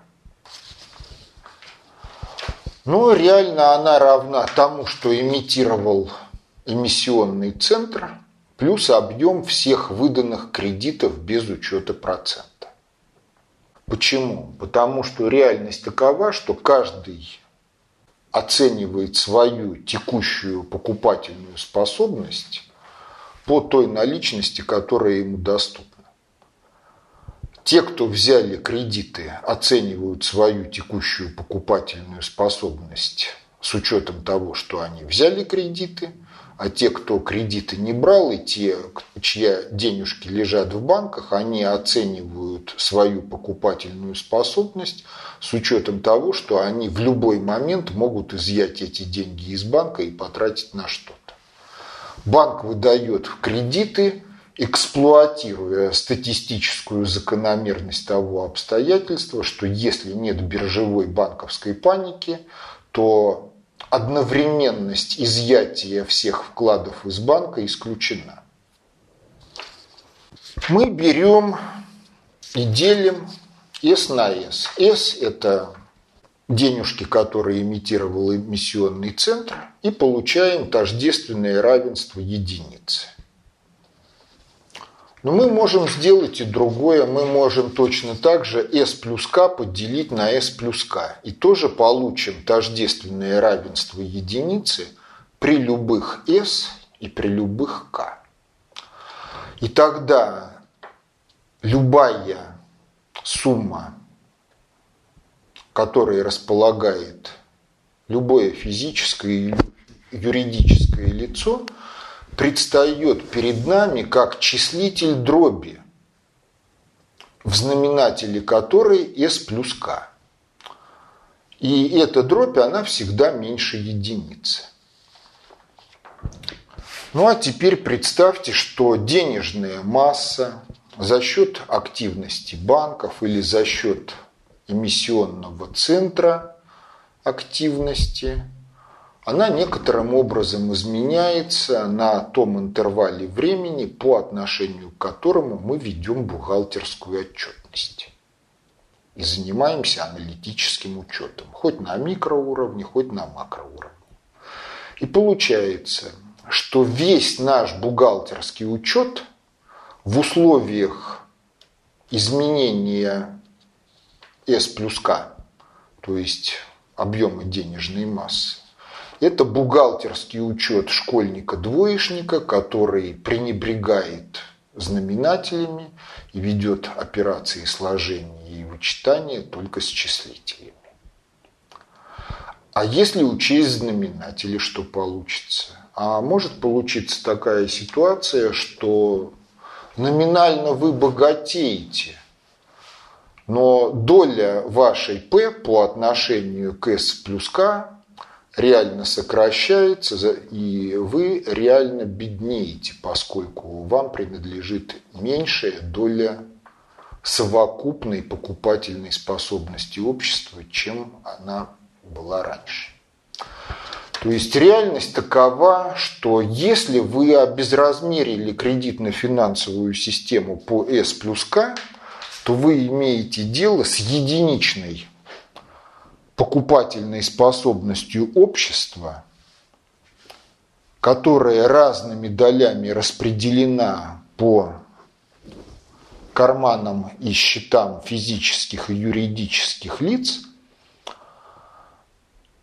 [SPEAKER 2] Ну, реально она равна тому, что имитировал эмиссионный центр, плюс объем всех выданных кредитов без учета процента. Почему? Потому что реальность такова, что каждый оценивает свою текущую покупательную способность по той наличности, которая ему доступна. Те, кто взяли кредиты, оценивают свою текущую покупательную способность с учетом того, что они взяли кредиты, а те, кто кредиты не брал, и те, чья денежки лежат в банках, они оценивают свою покупательную способность с учетом того, что они в любой момент могут изъять эти деньги из банка и потратить на что-то. Банк выдает кредиты, эксплуатируя статистическую закономерность того обстоятельства, что если нет биржевой банковской паники, то одновременность изъятия всех вкладов из банка исключена. Мы берем и делим S на S. S – это денежки, которые имитировал эмиссионный центр, и получаем тождественное равенство единицы. Но мы можем сделать и другое. Мы можем точно так же s плюс k поделить на s плюс k. И тоже получим тождественное равенство единицы при любых s и при любых k. И тогда любая сумма, которая располагает любое физическое и юридическое лицо – предстает перед нами как числитель дроби, в знаменателе которой s плюс k. И эта дробь, она всегда меньше единицы. Ну а теперь представьте, что денежная масса за счет активности банков или за счет эмиссионного центра активности она некоторым образом изменяется на том интервале времени, по отношению к которому мы ведем бухгалтерскую отчетность. И занимаемся аналитическим учетом, хоть на микроуровне, хоть на макроуровне. И получается, что весь наш бухгалтерский учет в условиях изменения S плюс K, то есть объема денежной массы, это бухгалтерский учет школьника-двоечника, который пренебрегает знаменателями и ведет операции сложения и вычитания только с числителями. А если учесть знаменатели, что получится? А может получиться такая ситуация, что номинально вы богатеете, но доля вашей P по отношению к S плюс K реально сокращается, и вы реально беднеете, поскольку вам принадлежит меньшая доля совокупной покупательной способности общества, чем она была раньше. То есть реальность такова, что если вы обезразмерили кредитно-финансовую систему по S плюс К, то вы имеете дело с единичной покупательной способностью общества, которая разными долями распределена по карманам и счетам физических и юридических лиц,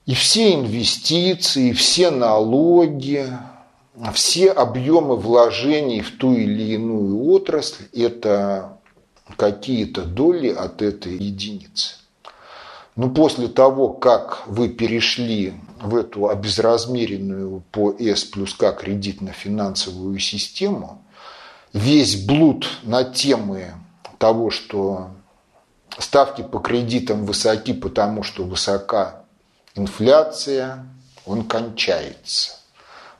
[SPEAKER 2] и все инвестиции, все налоги, все объемы вложений в ту или иную отрасль – это какие-то доли от этой единицы. Но после того, как вы перешли в эту обезразмеренную по S плюс К кредитно-финансовую систему, весь блуд на темы того, что ставки по кредитам высоки, потому что высока инфляция, он кончается.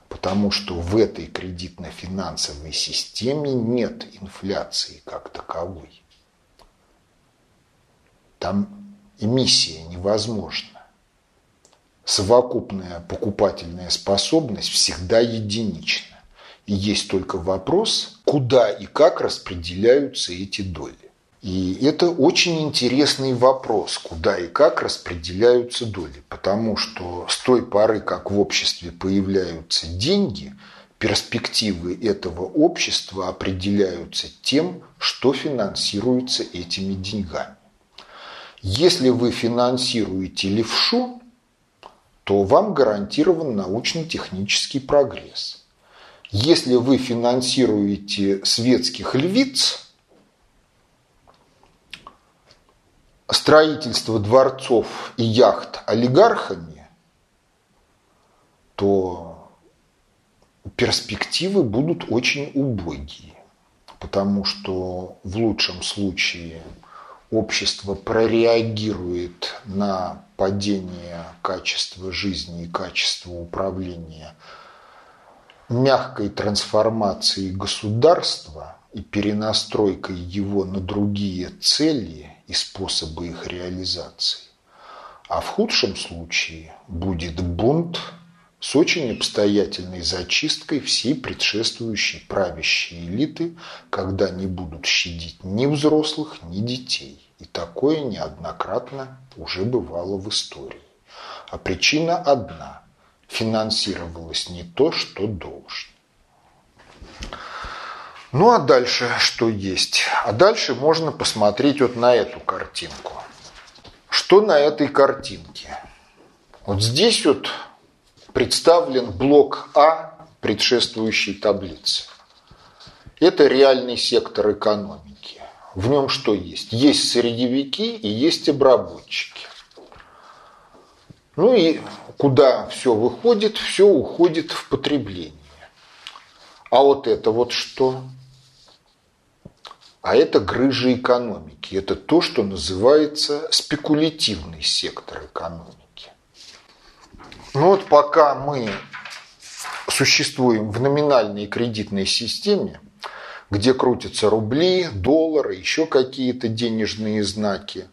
[SPEAKER 2] Потому что в этой кредитно-финансовой системе нет инфляции как таковой. Там эмиссия невозможна. Совокупная покупательная способность всегда единична. И есть только вопрос, куда и как распределяются эти доли. И это очень интересный вопрос, куда и как распределяются доли. Потому что с той поры, как в обществе появляются деньги, перспективы этого общества определяются тем, что финансируется этими деньгами. Если вы финансируете левшу, то вам гарантирован научно-технический прогресс. Если вы финансируете светских львиц, строительство дворцов и яхт олигархами, то перспективы будут очень убогие, потому что в лучшем случае общество прореагирует на падение качества жизни и качества управления мягкой трансформацией государства и перенастройкой его на другие цели и способы их реализации. А в худшем случае будет бунт с очень обстоятельной зачисткой всей предшествующей правящей элиты, когда не будут щадить ни взрослых, ни детей. И такое неоднократно уже бывало в истории. А причина одна – финансировалось не то, что должно. Ну а дальше что есть? А дальше можно посмотреть вот на эту картинку. Что на этой картинке? Вот здесь вот представлен блок А предшествующей таблицы. Это реальный сектор экономики. В нем что есть? Есть сырьевики и есть обработчики. Ну и куда все выходит? Все уходит в потребление. А вот это вот что? А это грыжа экономики. Это то, что называется спекулятивный сектор экономики. Ну вот пока мы существуем в номинальной кредитной системе, где крутятся рубли, доллары, еще какие-то денежные знаки,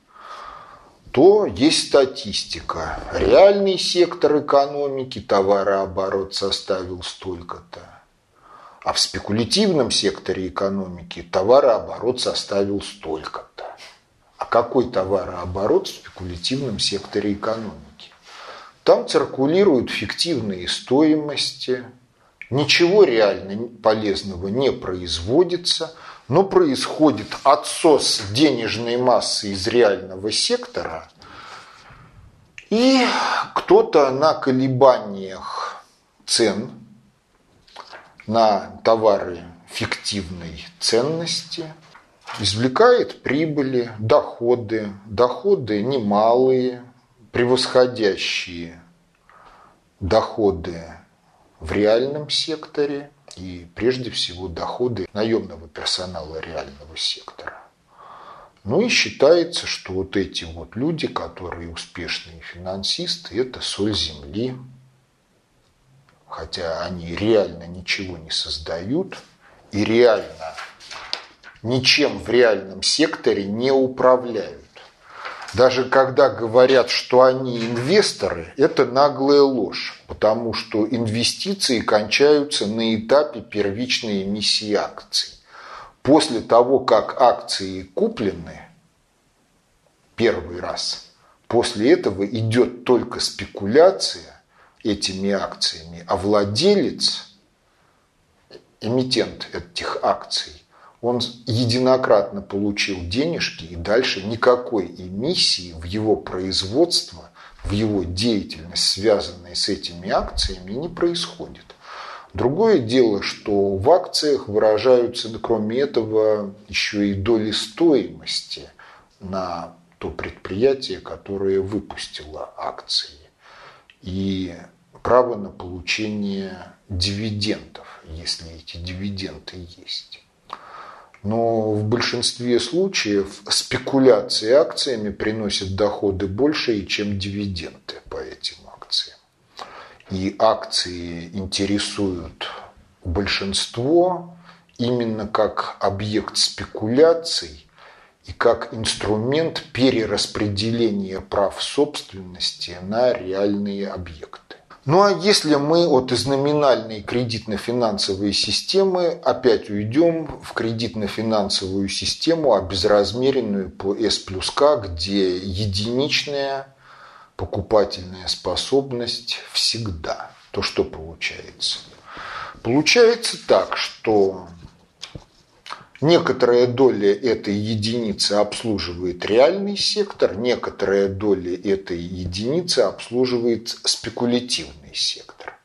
[SPEAKER 2] то есть статистика. Реальный сектор экономики, товарооборот составил столько-то. А в спекулятивном секторе экономики товарооборот составил столько-то. А какой товарооборот в спекулятивном секторе экономики? Там циркулируют фиктивные стоимости, ничего реально полезного не производится, но происходит отсос денежной массы из реального сектора, и кто-то на колебаниях цен на товары фиктивной ценности извлекает прибыли, доходы, доходы немалые, превосходящие доходы в реальном секторе и прежде всего доходы наемного персонала реального сектора. Ну и считается, что вот эти вот люди, которые успешные финансисты, это соль земли, хотя они реально ничего не создают и реально ничем в реальном секторе не управляют. Даже когда говорят, что они инвесторы, это наглая ложь, потому что инвестиции кончаются на этапе первичной эмиссии акций. После того, как акции куплены первый раз, после этого идет только спекуляция этими акциями, а владелец, эмитент этих акций, он единократно получил денежки, и дальше никакой эмиссии в его производство, в его деятельность, связанной с этими акциями, не происходит. Другое дело, что в акциях выражаются, кроме этого, еще и доли стоимости на то предприятие, которое выпустило акции. И право на получение дивидендов, если эти дивиденды есть. Но в большинстве случаев спекуляции акциями приносят доходы больше, чем дивиденды по этим акциям. И акции интересуют большинство именно как объект спекуляций и как инструмент перераспределения прав собственности на реальные объекты. Ну а если мы от из номинальной кредитно-финансовой системы опять уйдем в кредитно-финансовую систему, обезразмеренную по S плюс К, где единичная покупательная способность всегда, то что получается? Получается так, что Некоторая доля этой единицы обслуживает реальный сектор, некоторая доля этой единицы обслуживает спекулятивный сектор.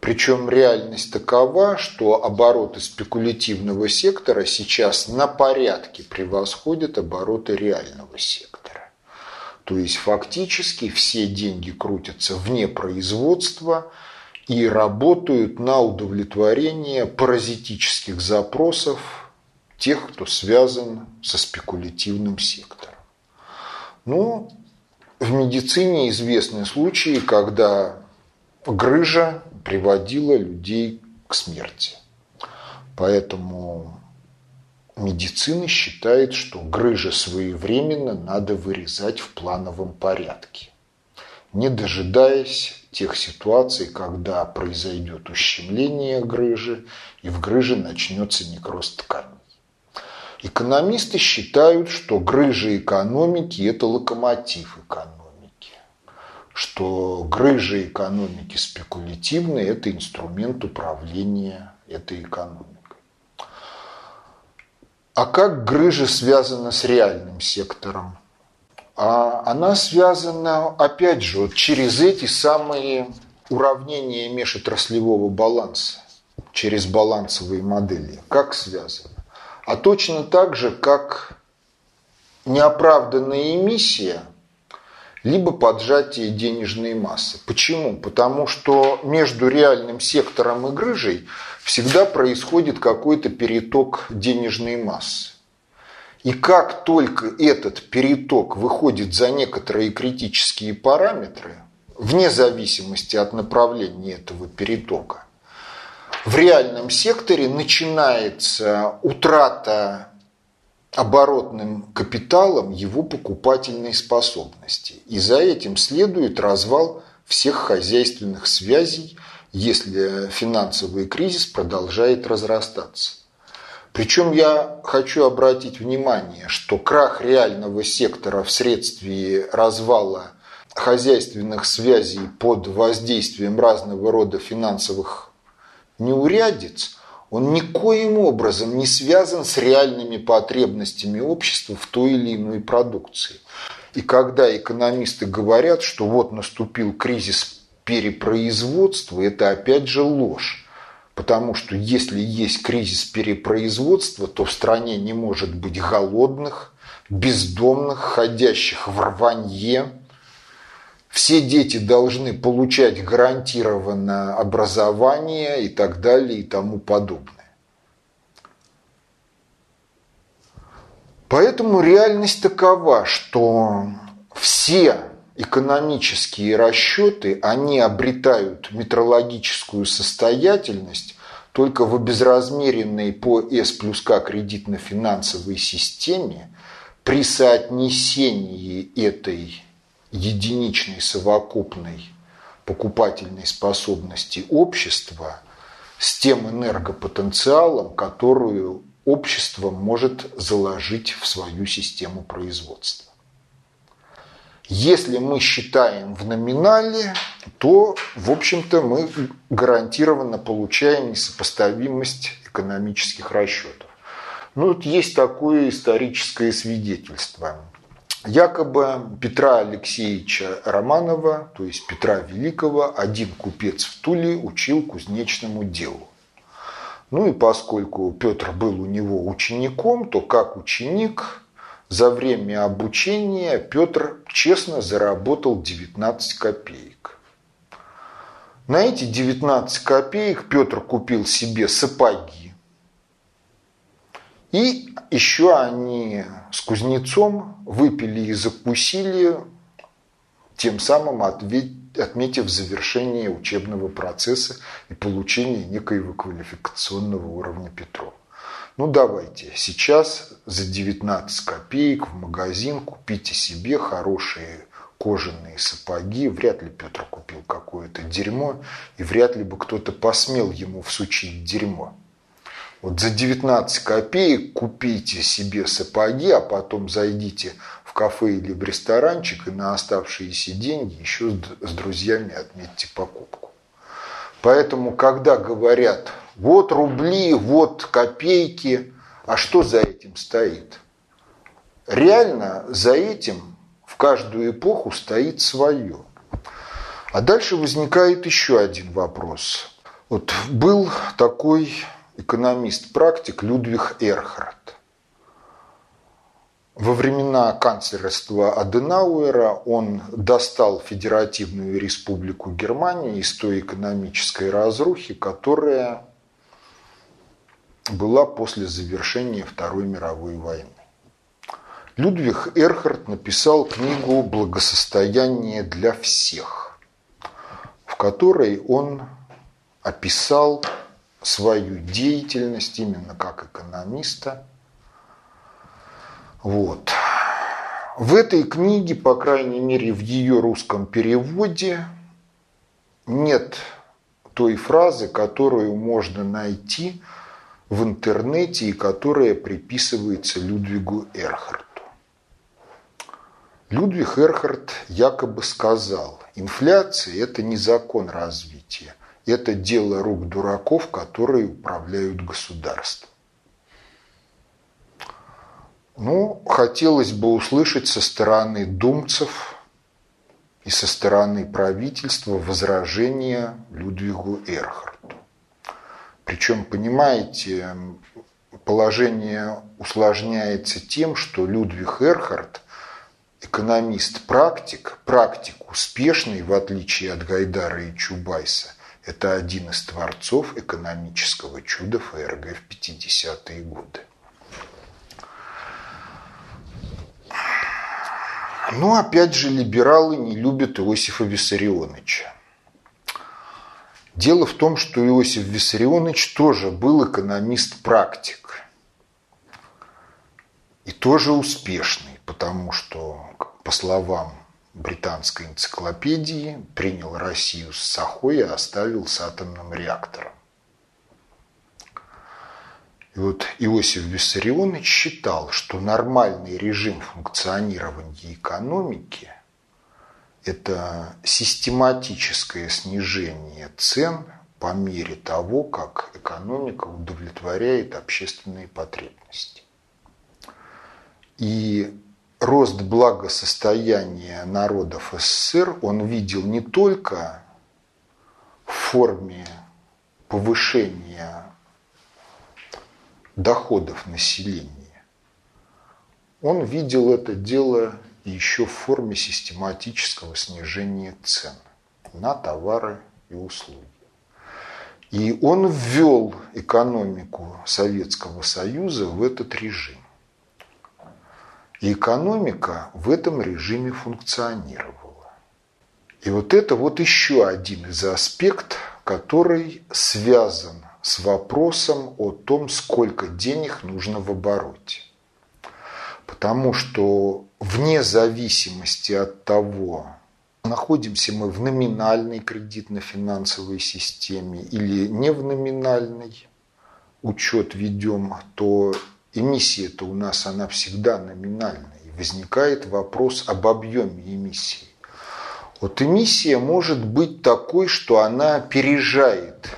[SPEAKER 2] Причем реальность такова, что обороты спекулятивного сектора сейчас на порядке превосходят обороты реального сектора. То есть фактически все деньги крутятся вне производства и работают на удовлетворение паразитических запросов тех, кто связан со спекулятивным сектором. Ну, в медицине известны случаи, когда грыжа приводила людей к смерти. Поэтому медицина считает, что грыжа своевременно надо вырезать в плановом порядке, не дожидаясь тех ситуаций, когда произойдет ущемление грыжи и в грыже начнется некроз тканей. Экономисты считают, что грыжа экономики – это локомотив экономики, что грыжа экономики спекулятивная – это инструмент управления этой экономикой. А как грыжа связана с реальным сектором? А она связана, опять же, вот через эти самые уравнения межотраслевого баланса, через балансовые модели. Как связано? А точно так же, как неоправданная эмиссия, либо поджатие денежной массы. Почему? Потому что между реальным сектором и грыжей всегда происходит какой-то переток денежной массы. И как только этот переток выходит за некоторые критические параметры, вне зависимости от направления этого перетока, в реальном секторе начинается утрата оборотным капиталом его покупательной способности. И за этим следует развал всех хозяйственных связей, если финансовый кризис продолжает разрастаться. Причем я хочу обратить внимание, что крах реального сектора вследствие развала хозяйственных связей под воздействием разного рода финансовых неурядец, он никоим образом не связан с реальными потребностями общества в той или иной продукции. И когда экономисты говорят, что вот наступил кризис перепроизводства, это опять же ложь. Потому что если есть кризис перепроизводства, то в стране не может быть голодных, бездомных, ходящих в рванье, все дети должны получать гарантированное образование и так далее и тому подобное. Поэтому реальность такова, что все экономические расчеты, они обретают метрологическую состоятельность только в обезразмеренной по S плюс К кредитно-финансовой системе при соотнесении этой единичной совокупной покупательной способности общества с тем энергопотенциалом, которую общество может заложить в свою систему производства. Если мы считаем в номинале, то, в общем-то, мы гарантированно получаем несопоставимость экономических расчетов. Ну, вот есть такое историческое свидетельство. Якобы Петра Алексеевича Романова, то есть Петра Великого, один купец в Туле учил кузнечному делу. Ну и поскольку Петр был у него учеником, то как ученик за время обучения Петр честно заработал 19 копеек. На эти 19 копеек Петр купил себе сапоги, и еще они с кузнецом выпили и закусили, тем самым отметив завершение учебного процесса и получение некоего квалификационного уровня Петрова. Ну давайте, сейчас за 19 копеек в магазин купите себе хорошие кожаные сапоги. Вряд ли Петр купил какое-то дерьмо, и вряд ли бы кто-то посмел ему всучить дерьмо. Вот за 19 копеек купите себе сапоги, а потом зайдите в кафе или в ресторанчик и на оставшиеся деньги еще с друзьями отметьте покупку. Поэтому, когда говорят, вот рубли, вот копейки, А что за этим стоит? Реально за этим в каждую эпоху стоит свое. А дальше возникает еще один вопрос. Вот был такой экономист-практик Людвиг Эрхард. Во времена канцлерства Аденауэра он достал Федеративную Республику Германии из той экономической разрухи, которая была после завершения Второй мировой войны. Людвиг Эрхард написал книгу «Благосостояние для всех», в которой он описал свою деятельность именно как экономиста. Вот. В этой книге, по крайней мере, в ее русском переводе нет той фразы, которую можно найти в интернете и которая приписывается Людвигу Эрхарту. Людвиг Эрхард якобы сказал, инфляция – это не закон развития, это дело рук дураков, которые управляют государством. Ну, хотелось бы услышать со стороны думцев и со стороны правительства возражения Людвигу Эрхарту. Причем, понимаете, положение усложняется тем, что Людвиг Эрхард – экономист-практик, практик успешный, в отличие от Гайдара и Чубайса, это один из творцов экономического чуда ФРГ в 50-е годы. Но опять же либералы не любят Иосифа Виссарионовича. Дело в том, что Иосиф Виссарионович тоже был экономист-практик. И тоже успешный, потому что, по словам британской энциклопедии, принял Россию с Сахой и оставил с атомным реактором. И вот Иосиф Виссарионович считал, что нормальный режим функционирования экономики – это систематическое снижение цен по мере того, как экономика удовлетворяет общественные потребности. И рост благосостояния народов СССР он видел не только в форме повышения доходов населения. Он видел это дело еще в форме систематического снижения цен на товары и услуги. И он ввел экономику Советского Союза в этот режим. И экономика в этом режиме функционировала. И вот это вот еще один из аспектов, который связан с вопросом о том, сколько денег нужно в обороте. Потому что вне зависимости от того, находимся мы в номинальной кредитно-финансовой системе или не в номинальной, учет ведем, то эмиссия-то у нас, она всегда номинальная. И возникает вопрос об объеме эмиссии. Вот эмиссия может быть такой, что она опережает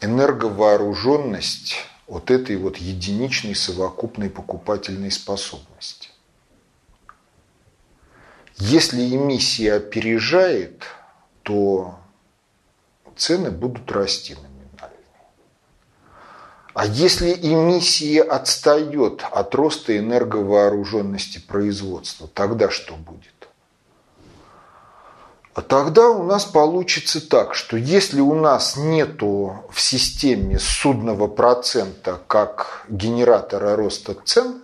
[SPEAKER 2] энерговооруженность вот этой вот единичной совокупной покупательной способности. Если эмиссия опережает, то цены будут расти на а если эмиссия отстает от роста энерговооруженности производства, тогда что будет? А тогда у нас получится так, что если у нас нету в системе судного процента как генератора роста цен,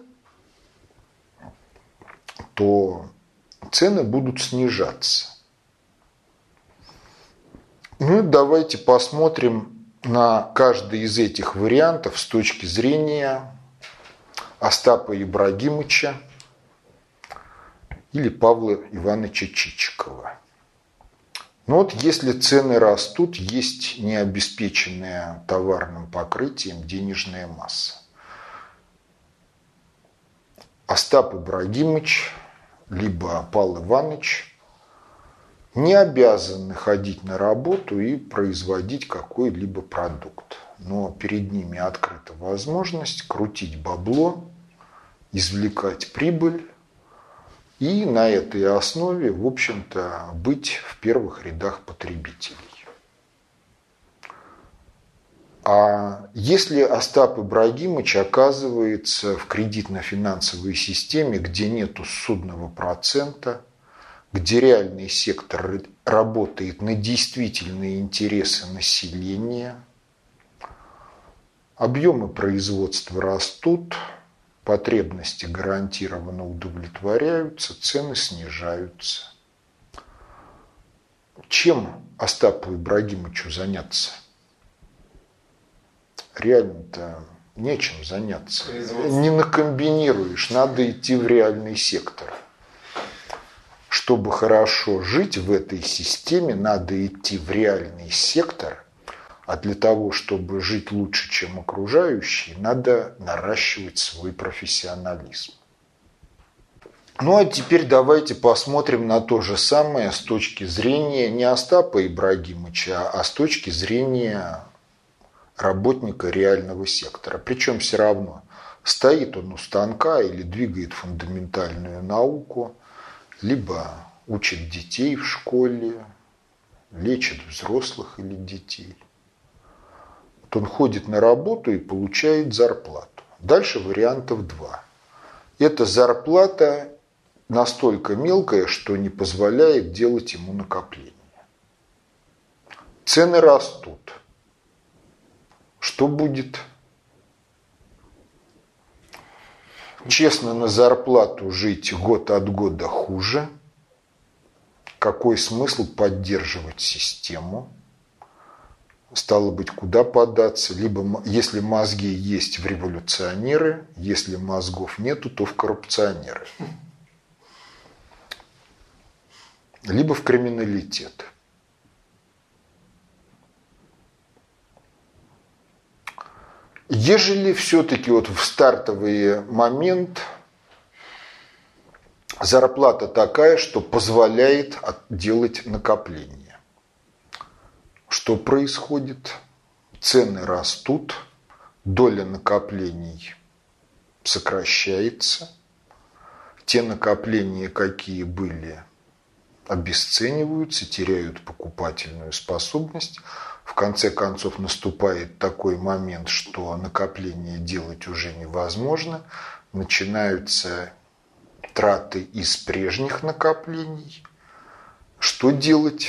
[SPEAKER 2] то цены будут снижаться. Ну, давайте посмотрим на каждый из этих вариантов с точки зрения Остапа Ибрагимовича или Павла Ивановича Чичикова. Но вот если цены растут, есть необеспеченная товарным покрытием денежная масса. Остап Ибрагимович, либо Павел Иванович не обязаны ходить на работу и производить какой-либо продукт. но перед ними открыта возможность крутить бабло, извлекать прибыль и на этой основе, в общем-то, быть в первых рядах потребителей. А если Остап Ибрагимович оказывается в кредитно-финансовой системе, где нету судного процента, где реальный сектор работает на действительные интересы населения, объемы производства растут, потребности гарантированно удовлетворяются, цены снижаются. Чем Остапу Ибрагимовичу заняться? Реально-то нечем заняться. Не накомбинируешь, надо идти в реальный сектор. Чтобы хорошо жить в этой системе, надо идти в реальный сектор – а для того, чтобы жить лучше, чем окружающие, надо наращивать свой профессионализм. Ну а теперь давайте посмотрим на то же самое с точки зрения не Остапа Ибрагимовича, а с точки зрения работника реального сектора. Причем все равно, стоит он у станка или двигает фундаментальную науку, либо учит детей в школе, лечит взрослых или детей – он ходит на работу и получает зарплату. Дальше вариантов два. Эта зарплата настолько мелкая, что не позволяет делать ему накопление. Цены растут. Что будет? Честно на зарплату жить год от года хуже. Какой смысл поддерживать систему? стало быть, куда податься. Либо, если мозги есть в революционеры, если мозгов нету, то в коррупционеры. Либо в криминалитет. Ежели все-таки вот в стартовый момент зарплата такая, что позволяет делать накопление, что происходит? Цены растут, доля накоплений сокращается. Те накопления, какие были, обесцениваются, теряют покупательную способность. В конце концов наступает такой момент, что накопление делать уже невозможно. Начинаются траты из прежних накоплений. Что делать?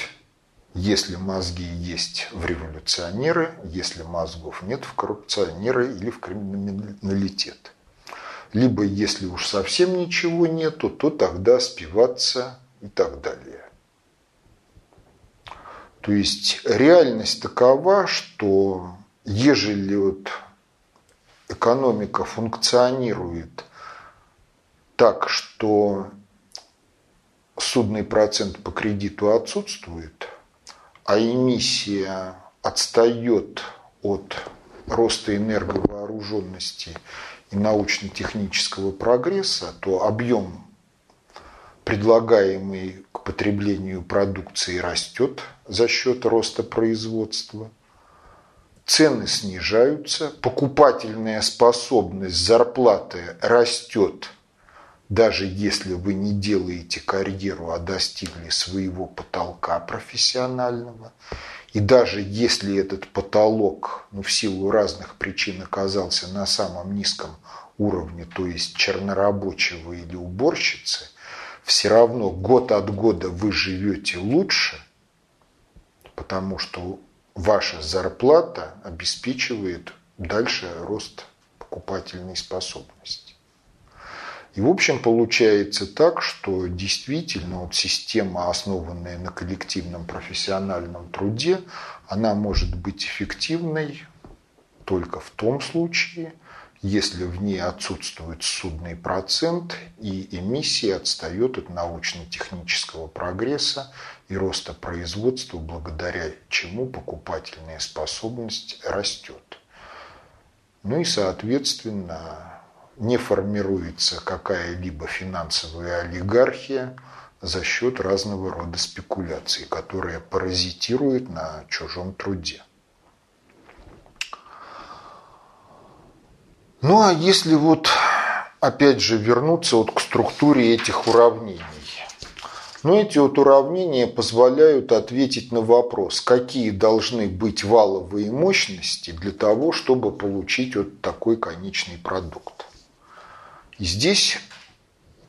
[SPEAKER 2] Если мозги есть в революционеры, если мозгов нет в коррупционеры или в криминалитет. Либо, если уж совсем ничего нету, то тогда спиваться и так далее. То есть реальность такова, что ежели вот экономика функционирует так, что судный процент по кредиту отсутствует – а эмиссия отстает от роста энерговооруженности и научно-технического прогресса, то объем предлагаемый к потреблению продукции растет за счет роста производства, цены снижаются, покупательная способность зарплаты растет даже если вы не делаете карьеру, а достигли своего потолка профессионального, и даже если этот потолок ну, в силу разных причин оказался на самом низком уровне, то есть чернорабочего или уборщицы, все равно год от года вы живете лучше, потому что ваша зарплата обеспечивает дальше рост покупательной способности. И, в общем, получается так, что действительно вот система, основанная на коллективном профессиональном труде, она может быть эффективной только в том случае, если в ней отсутствует судный процент и эмиссия отстает от научно-технического прогресса и роста производства, благодаря чему покупательная способность растет. Ну и, соответственно, не формируется какая-либо финансовая олигархия за счет разного рода спекуляций, которые паразитируют на чужом труде. Ну а если вот опять же вернуться вот к структуре этих уравнений. Но ну, эти вот уравнения позволяют ответить на вопрос, какие должны быть валовые мощности для того, чтобы получить вот такой конечный продукт. И здесь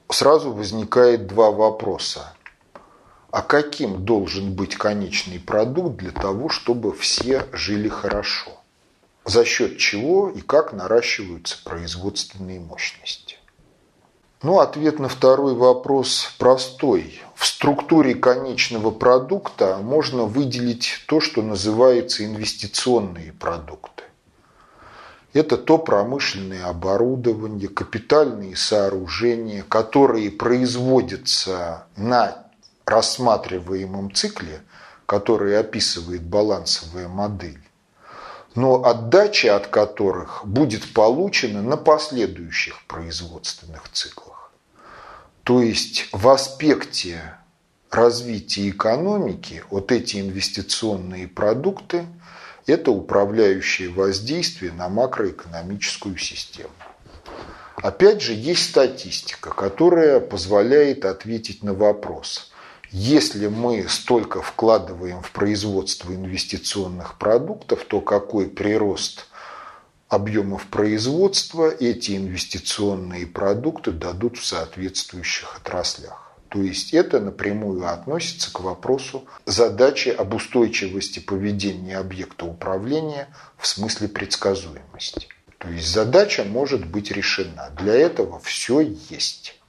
[SPEAKER 2] сразу возникает два вопроса. А каким должен быть конечный продукт для того, чтобы все жили хорошо? За счет чего и как наращиваются производственные мощности? Ну, ответ на второй вопрос простой. В структуре конечного продукта можно выделить то, что называется инвестиционные продукты. Это то промышленное оборудование, капитальные сооружения, которые производятся на рассматриваемом цикле, который описывает балансовая модель, но отдача от которых будет получена на последующих производственных циклах. То есть в аспекте развития экономики вот эти инвестиционные продукты – это управляющее воздействие на макроэкономическую систему. Опять же, есть статистика, которая позволяет ответить на вопрос. Если мы столько вкладываем в производство инвестиционных продуктов, то какой прирост объемов производства эти инвестиционные продукты дадут в соответствующих отраслях. То есть это напрямую относится к вопросу задачи об устойчивости поведения объекта управления в смысле предсказуемости. То есть задача может быть решена. Для этого все есть.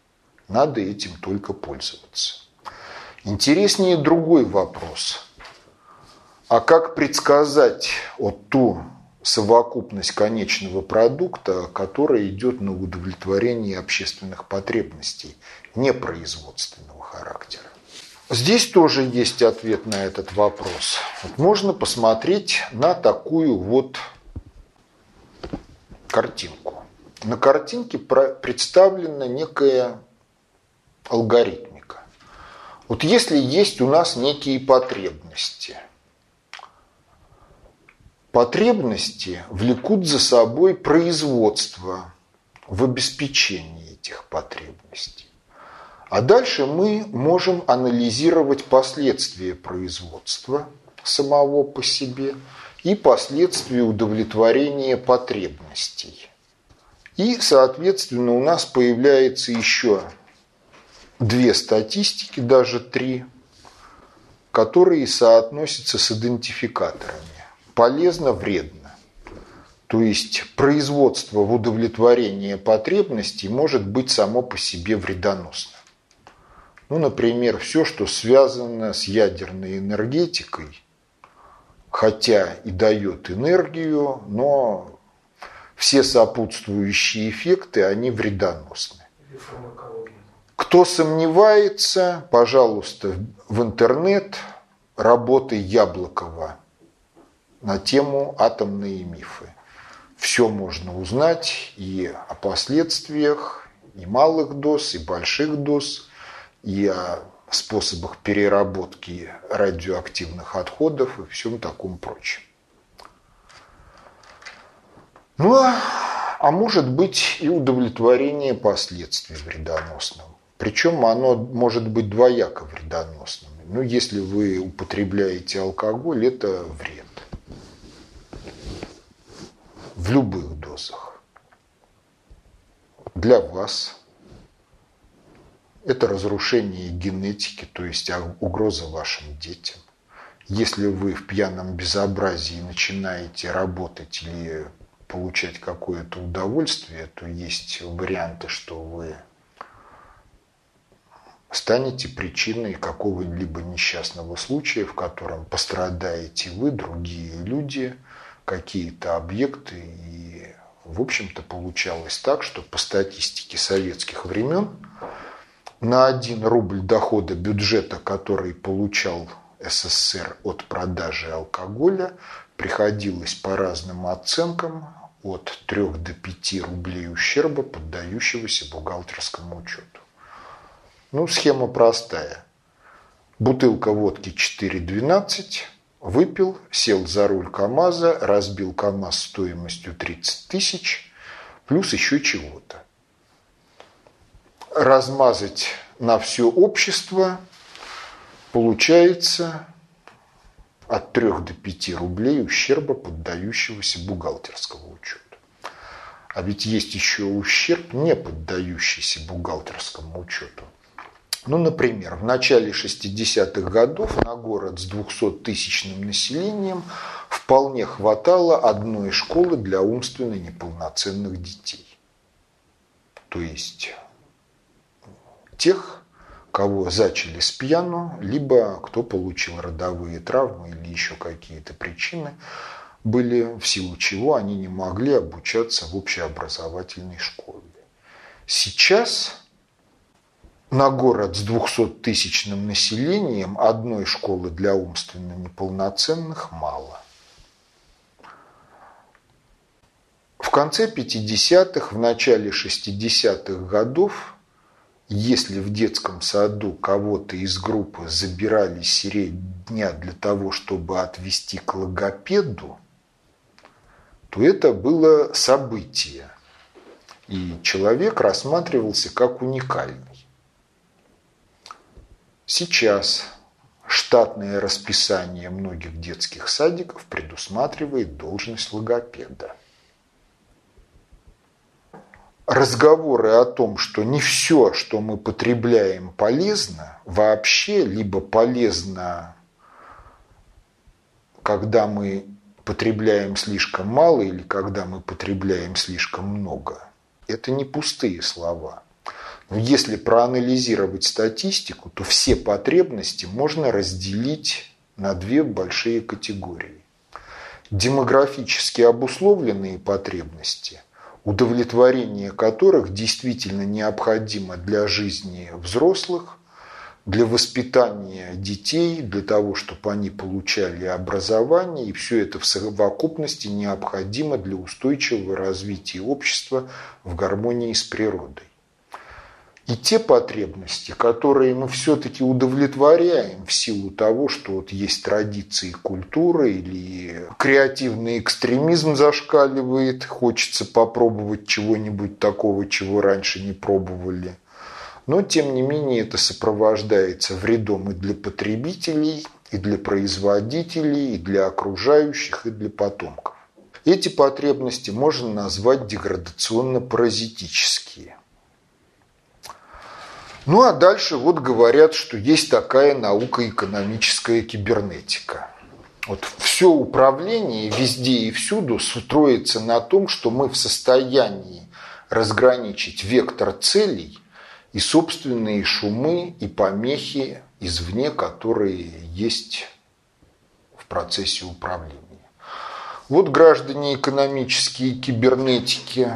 [SPEAKER 2] Надо этим только пользоваться. Интереснее другой вопрос. А как предсказать вот ту совокупность конечного продукта, которая идет на удовлетворение общественных потребностей, непроизводственного характера. Здесь тоже есть ответ на этот вопрос. Вот можно посмотреть на такую вот картинку. На картинке представлена некая алгоритмика. Вот если есть у нас некие потребности – Потребности влекут за собой производство в обеспечении этих потребностей. А дальше мы можем анализировать последствия производства самого по себе и последствия удовлетворения потребностей. И, соответственно, у нас появляется еще две статистики, даже три, которые соотносятся с идентификаторами полезно, вредно. То есть производство в удовлетворении потребностей может быть само по себе вредоносно. Ну, например, все, что связано с ядерной энергетикой, хотя и дает энергию, но все сопутствующие эффекты, они вредоносны. Кто сомневается, пожалуйста, в интернет работы Яблокова на тему «Атомные мифы». Все можно узнать и о последствиях и малых доз, и больших доз, и о способах переработки радиоактивных отходов и всем таком прочем. Ну, а, а может быть и удовлетворение последствий вредоносным. Причем оно может быть двояко вредоносным. Ну, если вы употребляете алкоголь, это вред любых дозах. Для вас это разрушение генетики, то есть угроза вашим детям. Если вы в пьяном безобразии начинаете работать или получать какое-то удовольствие, то есть варианты, что вы станете причиной какого-либо несчастного случая, в котором пострадаете вы, другие люди – какие-то объекты. И, в общем-то, получалось так, что по статистике советских времен на 1 рубль дохода бюджета, который получал СССР от продажи алкоголя, приходилось по разным оценкам от 3 до 5 рублей ущерба, поддающегося бухгалтерскому учету. Ну, схема простая. Бутылка водки 4,12, Выпил, сел за руль КАМАЗа, разбил КАМАЗ стоимостью 30 тысяч, плюс еще чего-то. Размазать на все общество получается от 3 до 5 рублей ущерба, поддающегося бухгалтерскому учету. А ведь есть еще ущерб, не поддающийся бухгалтерскому учету. Ну, например, в начале 60-х годов на город с 200-тысячным населением вполне хватало одной школы для умственно неполноценных детей. То есть тех, кого зачали с пьяну, либо кто получил родовые травмы или еще какие-то причины были, в силу чего они не могли обучаться в общеобразовательной школе. Сейчас на город с 200-тысячным населением одной школы для умственно неполноценных мало. В конце 50-х, в начале 60-х годов если в детском саду кого-то из группы забирали средь дня для того, чтобы отвести к логопеду, то это было событие. И человек рассматривался как уникальный. Сейчас штатное расписание многих детских садиков предусматривает должность логопеда разговоры о том, что не все, что мы потребляем, полезно вообще, либо полезно, когда мы потребляем слишком мало или когда мы потребляем слишком много, это не пустые слова. Но если проанализировать статистику, то все потребности можно разделить на две большие категории. Демографически обусловленные потребности – удовлетворение которых действительно необходимо для жизни взрослых, для воспитания детей, для того, чтобы они получали образование, и все это в совокупности необходимо для устойчивого развития общества в гармонии с природой и те потребности, которые мы все-таки удовлетворяем в силу того, что вот есть традиции культуры или креативный экстремизм зашкаливает, хочется попробовать чего-нибудь такого, чего раньше не пробовали. Но, тем не менее, это сопровождается вредом и для потребителей, и для производителей, и для окружающих, и для потомков. Эти потребности можно назвать деградационно-паразитические. Ну а дальше вот говорят, что есть такая наука экономическая кибернетика. Вот все управление везде и всюду строится на том, что мы в состоянии разграничить вектор целей и собственные шумы и помехи извне, которые есть в процессе управления. Вот, граждане экономические кибернетики,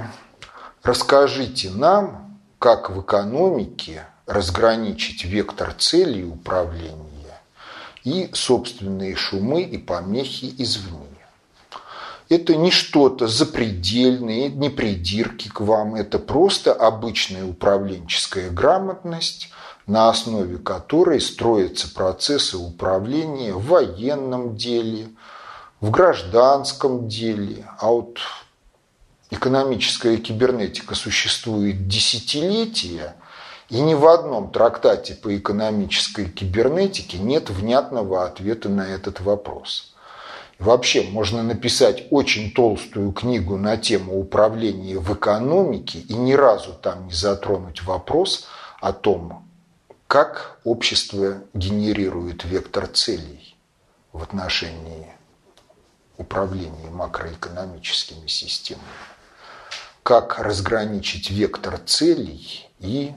[SPEAKER 2] расскажите нам, как в экономике разграничить вектор цели управления и собственные шумы и помехи извне. Это не что-то запредельное, не придирки к вам, это просто обычная управленческая грамотность, на основе которой строятся процессы управления в военном деле, в гражданском деле. А вот экономическая кибернетика существует десятилетия – и ни в одном трактате по экономической кибернетике нет внятного ответа на этот вопрос. вообще можно написать очень толстую книгу на тему управления в экономике и ни разу там не затронуть вопрос о том, как общество генерирует вектор целей в отношении управления макроэкономическими системами. Как разграничить вектор целей и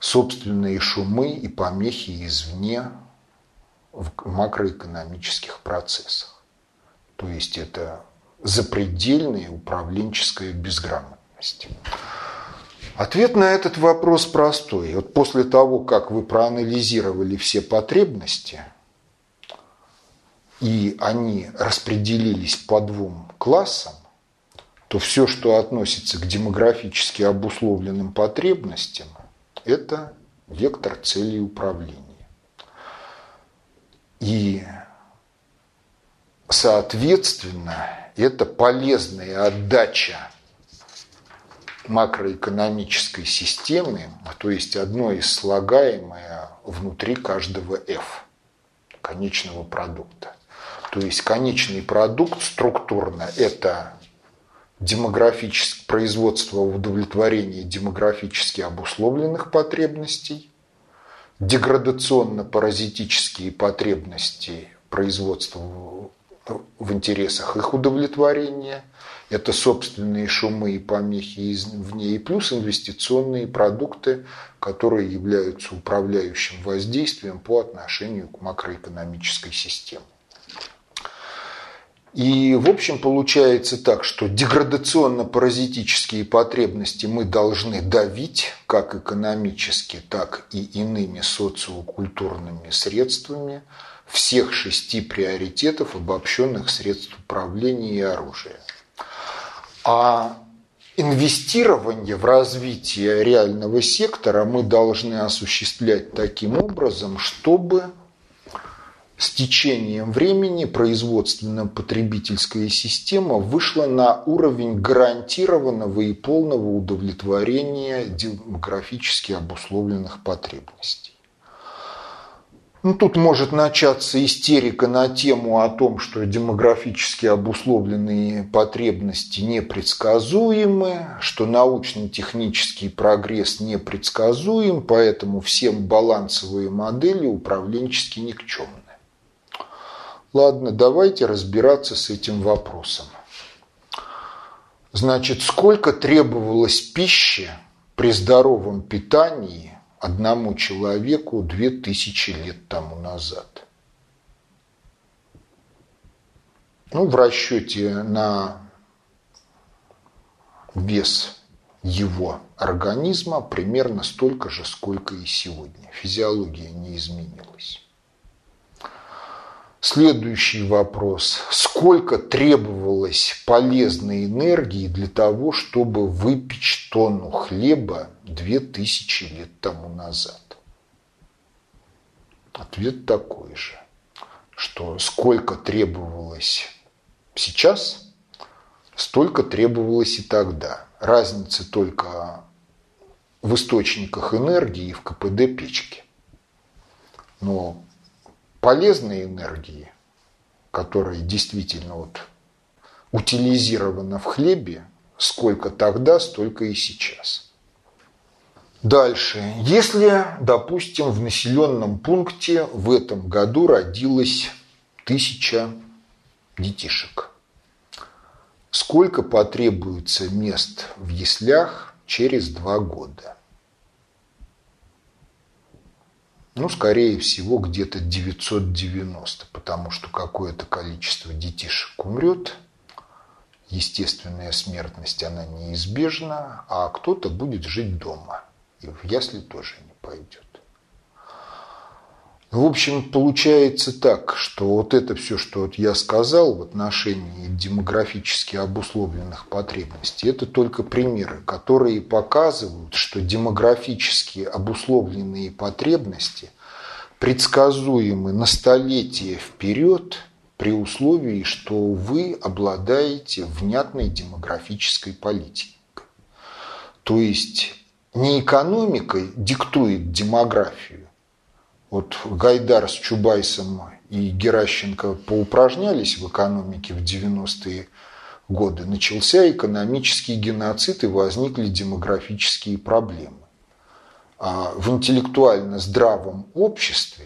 [SPEAKER 2] собственные шумы и помехи извне в макроэкономических процессах. То есть это запредельная управленческая безграмотность. Ответ на этот вопрос простой. Вот после того, как вы проанализировали все потребности, и они распределились по двум классам, то все, что относится к демографически обусловленным потребностям, это вектор цели управления. И, соответственно, это полезная отдача макроэкономической системы, то есть одно из слагаемое внутри каждого F, конечного продукта. То есть конечный продукт структурно – это демографическое производство удовлетворения демографически обусловленных потребностей, деградационно-паразитические потребности производства в интересах их удовлетворения, это собственные шумы и помехи извне, и плюс инвестиционные продукты, которые являются управляющим воздействием по отношению к макроэкономической системе. И, в общем, получается так, что деградационно-паразитические потребности мы должны давить как экономически, так и иными социокультурными средствами всех шести приоритетов обобщенных средств управления и оружия. А инвестирование в развитие реального сектора мы должны осуществлять таким образом, чтобы с течением времени производственно-потребительская система вышла на уровень гарантированного и полного удовлетворения демографически обусловленных потребностей. Ну, тут может начаться истерика на тему о том, что демографически обусловленные потребности непредсказуемы, что научно-технический прогресс непредсказуем, поэтому всем балансовые модели управленчески никчемны. Ладно, давайте разбираться с этим вопросом. Значит, сколько требовалось пищи при здоровом питании одному человеку 2000 лет тому назад? Ну, в расчете на вес его организма примерно столько же, сколько и сегодня. Физиология не изменилась. Следующий вопрос. Сколько требовалось полезной энергии для того, чтобы выпечь тонну хлеба 2000 лет тому назад? Ответ такой же, что сколько требовалось сейчас, столько требовалось и тогда. Разница только в источниках энергии и в КПД печки. Но полезной энергии, которая действительно вот утилизирована в хлебе, сколько тогда, столько и сейчас. Дальше. Если, допустим, в населенном пункте в этом году родилось тысяча детишек, сколько потребуется мест в яслях через два года? Ну, скорее всего, где-то 990, потому что какое-то количество детишек умрет, естественная смертность, она неизбежна, а кто-то будет жить дома, и в ясли тоже не пойдет. В общем, получается так, что вот это все, что вот я сказал в отношении демографически обусловленных потребностей, это только примеры, которые показывают, что демографически обусловленные потребности предсказуемы на столетие вперед при условии, что вы обладаете внятной демографической политикой. То есть не экономикой диктует демографию, вот Гайдар с Чубайсом и Геращенко поупражнялись в экономике в 90-е годы. Начался экономический геноцид и возникли демографические проблемы. А в интеллектуально здравом обществе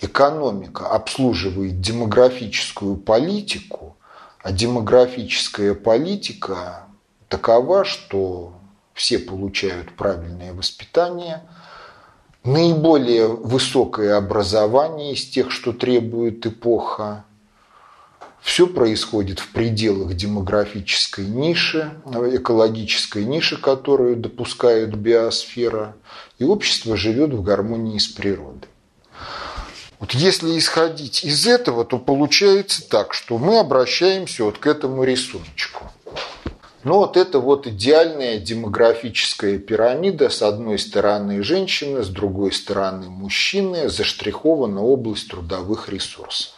[SPEAKER 2] экономика обслуживает демографическую политику, а демографическая политика такова, что все получают правильное воспитание – наиболее высокое образование из тех, что требует эпоха. Все происходит в пределах демографической ниши, экологической ниши, которую допускает биосфера, и общество живет в гармонии с природой. Вот если исходить из этого, то получается так, что мы обращаемся вот к этому рисуночку. Ну вот это вот идеальная демографическая пирамида. С одной стороны женщины, с другой стороны мужчины. Заштрихована область трудовых ресурсов.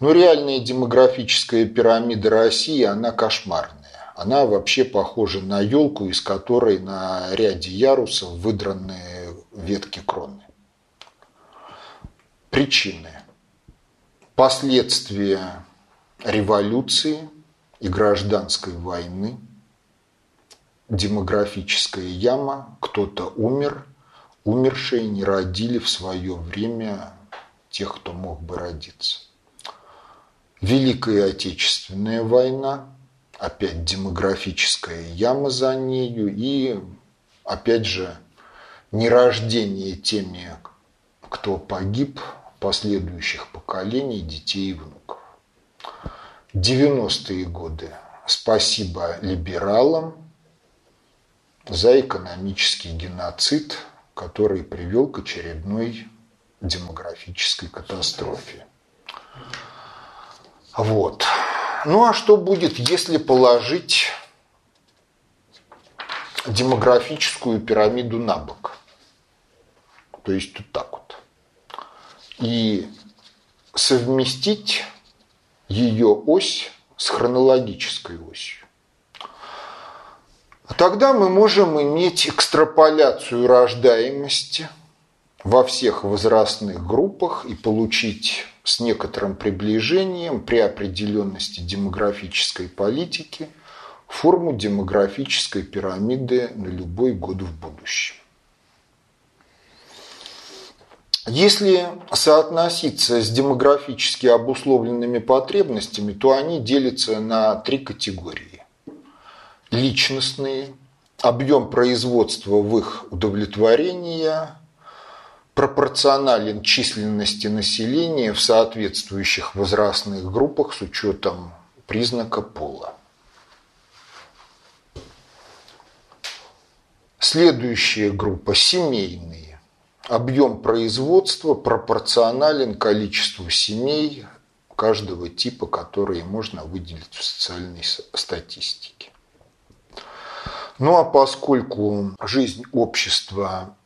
[SPEAKER 2] Но реальная демографическая пирамида России, она кошмарная. Она вообще похожа на елку, из которой на ряде ярусов выдраны ветки кроны. Причины. Последствия революции и гражданской войны, демографическая яма, кто-то умер, умершие не родили в свое время тех, кто мог бы родиться. Великая Отечественная война, опять демографическая яма за нею и, опять же, нерождение теми, кто погиб, последующих поколений, детей и внуков. 90-е годы. Спасибо либералам за экономический геноцид, который привел к очередной демографической катастрофе. Вот. Ну а что будет, если положить демографическую пирамиду на бок? То есть вот так вот. И совместить ее ось с хронологической осью. Тогда мы можем иметь экстраполяцию рождаемости во всех возрастных группах и получить с некоторым приближением при определенности демографической политики форму демографической пирамиды на любой год в будущем. Если соотноситься с демографически обусловленными потребностями, то они делятся на три категории. Личностные, объем производства в их удовлетворения пропорционален численности населения в соответствующих возрастных группах с учетом признака пола. Следующая группа – семейные объем производства пропорционален количеству семей каждого типа, которые можно выделить в социальной статистике. Ну а поскольку жизнь общества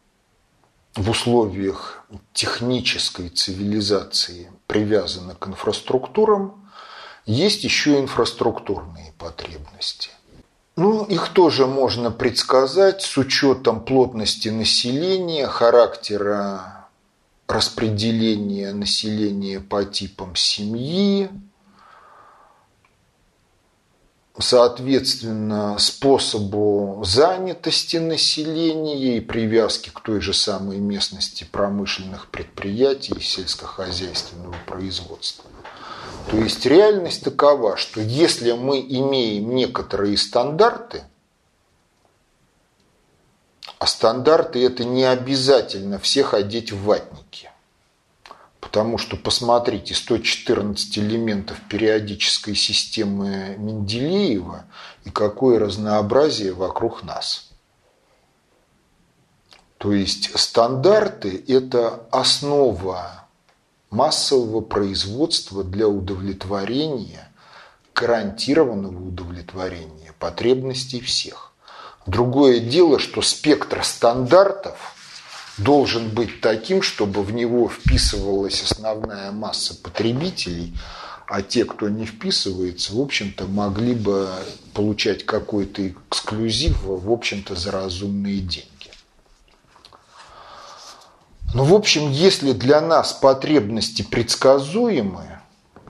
[SPEAKER 2] в условиях технической цивилизации привязана к инфраструктурам, есть еще инфраструктурные потребности. Ну, их тоже можно предсказать с учетом плотности населения, характера распределения населения по типам семьи, соответственно, способу занятости населения и привязки к той же самой местности промышленных предприятий и сельскохозяйственного производства. То есть реальность такова, что если мы имеем некоторые стандарты, а стандарты это не обязательно всех одеть в ватники. Потому что, посмотрите, 114 элементов периодической системы Менделеева и какое разнообразие вокруг нас. То есть стандарты – это основа массового производства для удовлетворения, гарантированного удовлетворения потребностей всех. Другое дело, что спектр стандартов должен быть таким, чтобы в него вписывалась основная масса потребителей, а те, кто не вписывается, в общем-то, могли бы получать какой-то эксклюзив, в общем-то, за разумные деньги. Ну, в общем, если для нас потребности предсказуемы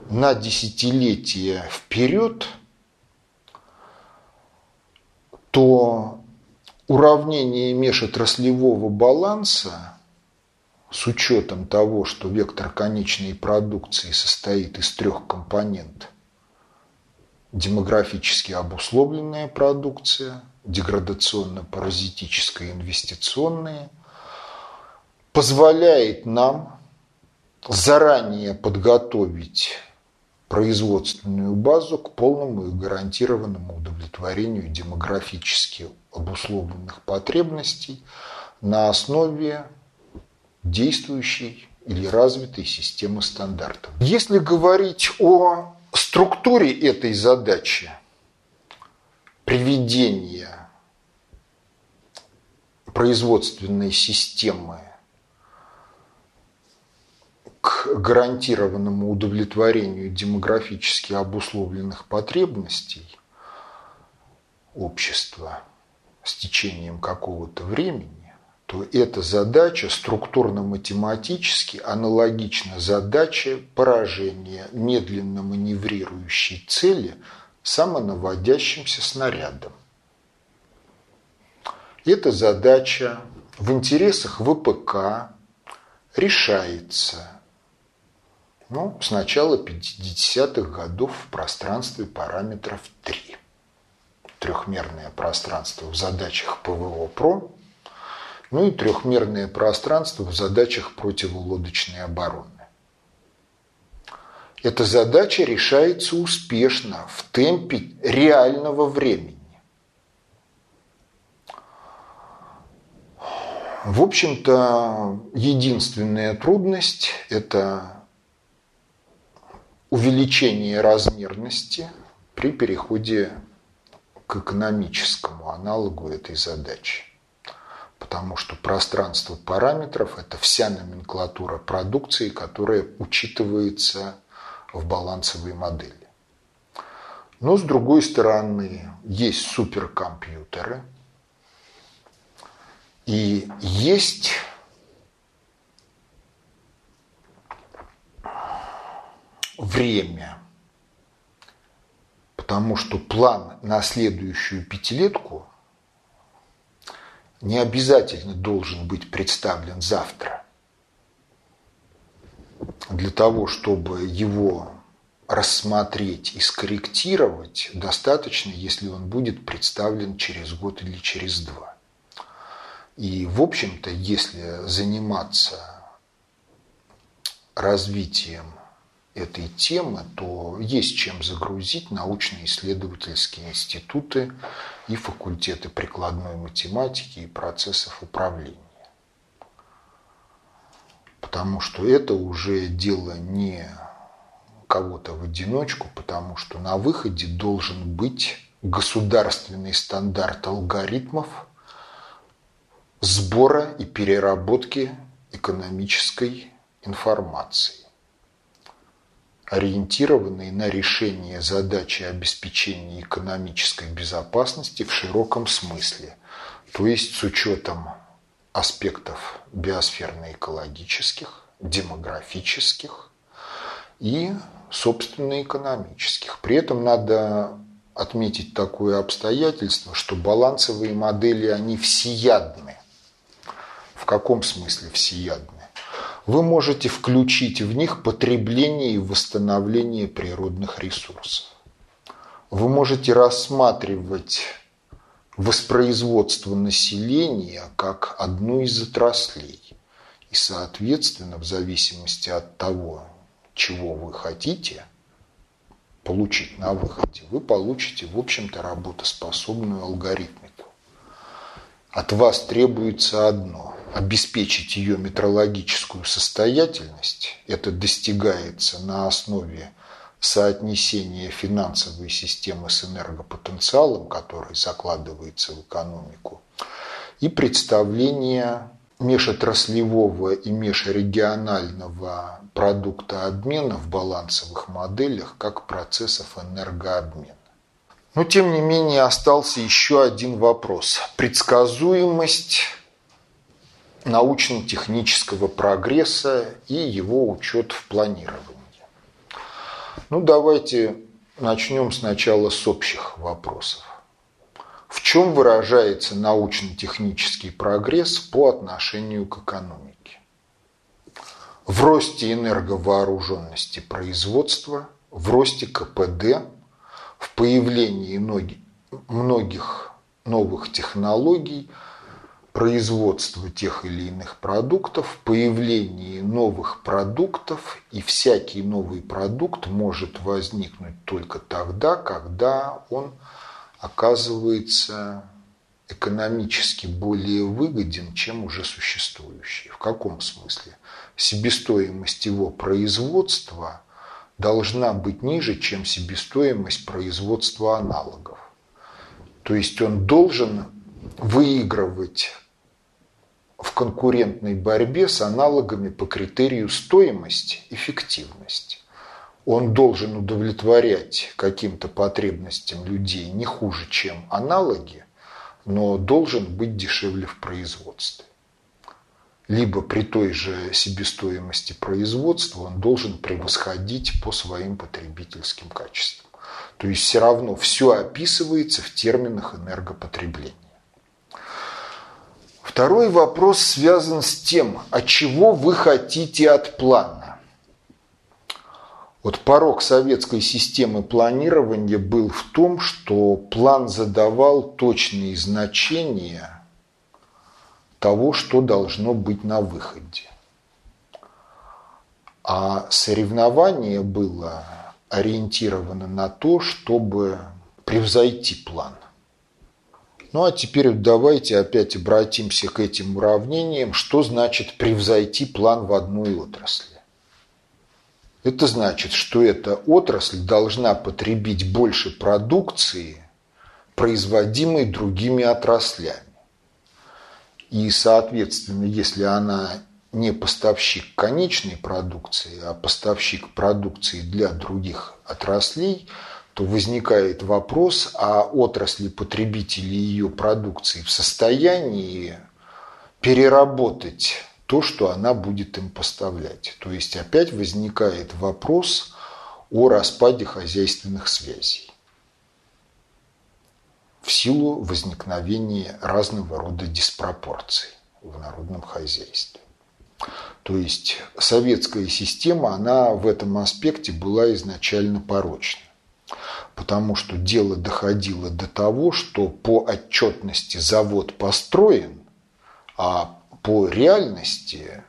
[SPEAKER 2] на десятилетия вперед, то уравнение межотраслевого баланса с учетом того, что вектор конечной продукции состоит из трех компонентов – демографически обусловленная продукция, деградационно-паразитическая инвестиционная – позволяет нам заранее подготовить производственную базу к полному и гарантированному удовлетворению демографически обусловленных потребностей на основе действующей или развитой системы стандартов. Если говорить о структуре этой задачи, приведения производственной системы к гарантированному удовлетворению демографически обусловленных потребностей, общества с течением какого-то времени, то эта задача структурно-математически аналогична задаче поражения медленно маневрирующей цели самонаводящимся снарядом. Эта задача в интересах ВПК решается ну, с начала 50-х годов в пространстве параметров 3. Трехмерное пространство в задачах ПВО-ПРО, ну и трехмерное пространство в задачах противолодочной обороны. Эта задача решается успешно в темпе реального времени. В общем-то, единственная трудность – это увеличение размерности при переходе к экономическому аналогу этой задачи. Потому что пространство параметров – это вся номенклатура продукции, которая учитывается в балансовой модели. Но с другой стороны, есть суперкомпьютеры, и есть время. Потому что план на следующую пятилетку не обязательно должен быть представлен завтра. Для того, чтобы его рассмотреть и скорректировать, достаточно, если он будет представлен через год или через два. И, в общем-то, если заниматься развитием этой темы, то есть чем загрузить научно-исследовательские институты и факультеты прикладной математики и процессов управления. Потому что это уже дело не кого-то в одиночку, потому что на выходе должен быть государственный стандарт алгоритмов сбора и переработки экономической информации ориентированный на решение задачи обеспечения экономической безопасности в широком смысле, то есть с учетом аспектов биосферно-экологических, демографических и, собственно, экономических. При этом надо отметить такое обстоятельство, что балансовые модели, они всеядны. В каком смысле всеядны? Вы можете включить в них потребление и восстановление природных ресурсов. Вы можете рассматривать воспроизводство населения как одну из отраслей. И, соответственно, в зависимости от того, чего вы хотите получить на выходе, вы получите, в общем-то, работоспособную алгоритмику. От вас требуется одно обеспечить ее метрологическую состоятельность, это достигается на основе соотнесения финансовой системы с энергопотенциалом, который закладывается в экономику, и представление межотраслевого и межрегионального продукта обмена в балансовых моделях как процессов энергообмена. Но, тем не менее, остался еще один вопрос. Предсказуемость научно-технического прогресса и его учет в планировании. Ну, давайте начнем сначала с общих вопросов. В чем выражается научно-технический прогресс по отношению к экономике? В росте энерговооруженности производства, в росте КПД, в появлении многих новых технологий – производства тех или иных продуктов, появлении новых продуктов, и всякий новый продукт может возникнуть только тогда, когда он оказывается экономически более выгоден, чем уже существующий. В каком смысле? Себестоимость его производства должна быть ниже, чем себестоимость производства аналогов. То есть он должен выигрывать в конкурентной борьбе с аналогами по критерию стоимость, эффективность. он должен удовлетворять каким-то потребностям людей не хуже, чем аналоги, но должен быть дешевле в производстве. Либо при той же себестоимости производства он должен превосходить по своим потребительским качествам. То есть все равно все описывается в терминах энергопотребления. Второй вопрос связан с тем, а чего вы хотите от плана. Вот порог советской системы планирования был в том, что план задавал точные значения того, что должно быть на выходе. А соревнование было ориентировано на то, чтобы превзойти план – ну а теперь давайте опять обратимся к этим уравнениям. Что значит превзойти план в одной отрасли? Это значит, что эта отрасль должна потребить больше продукции, производимой другими отраслями. И, соответственно, если она не поставщик конечной продукции, а поставщик продукции для других отраслей – то возникает вопрос, а отрасли потребителей ее продукции в состоянии переработать то, что она будет им поставлять. То есть опять возникает вопрос о распаде хозяйственных связей в силу возникновения разного рода диспропорций в народном хозяйстве. То есть советская система, она в этом аспекте была изначально порочна потому что дело доходило до того, что по отчетности завод построен, а по реальности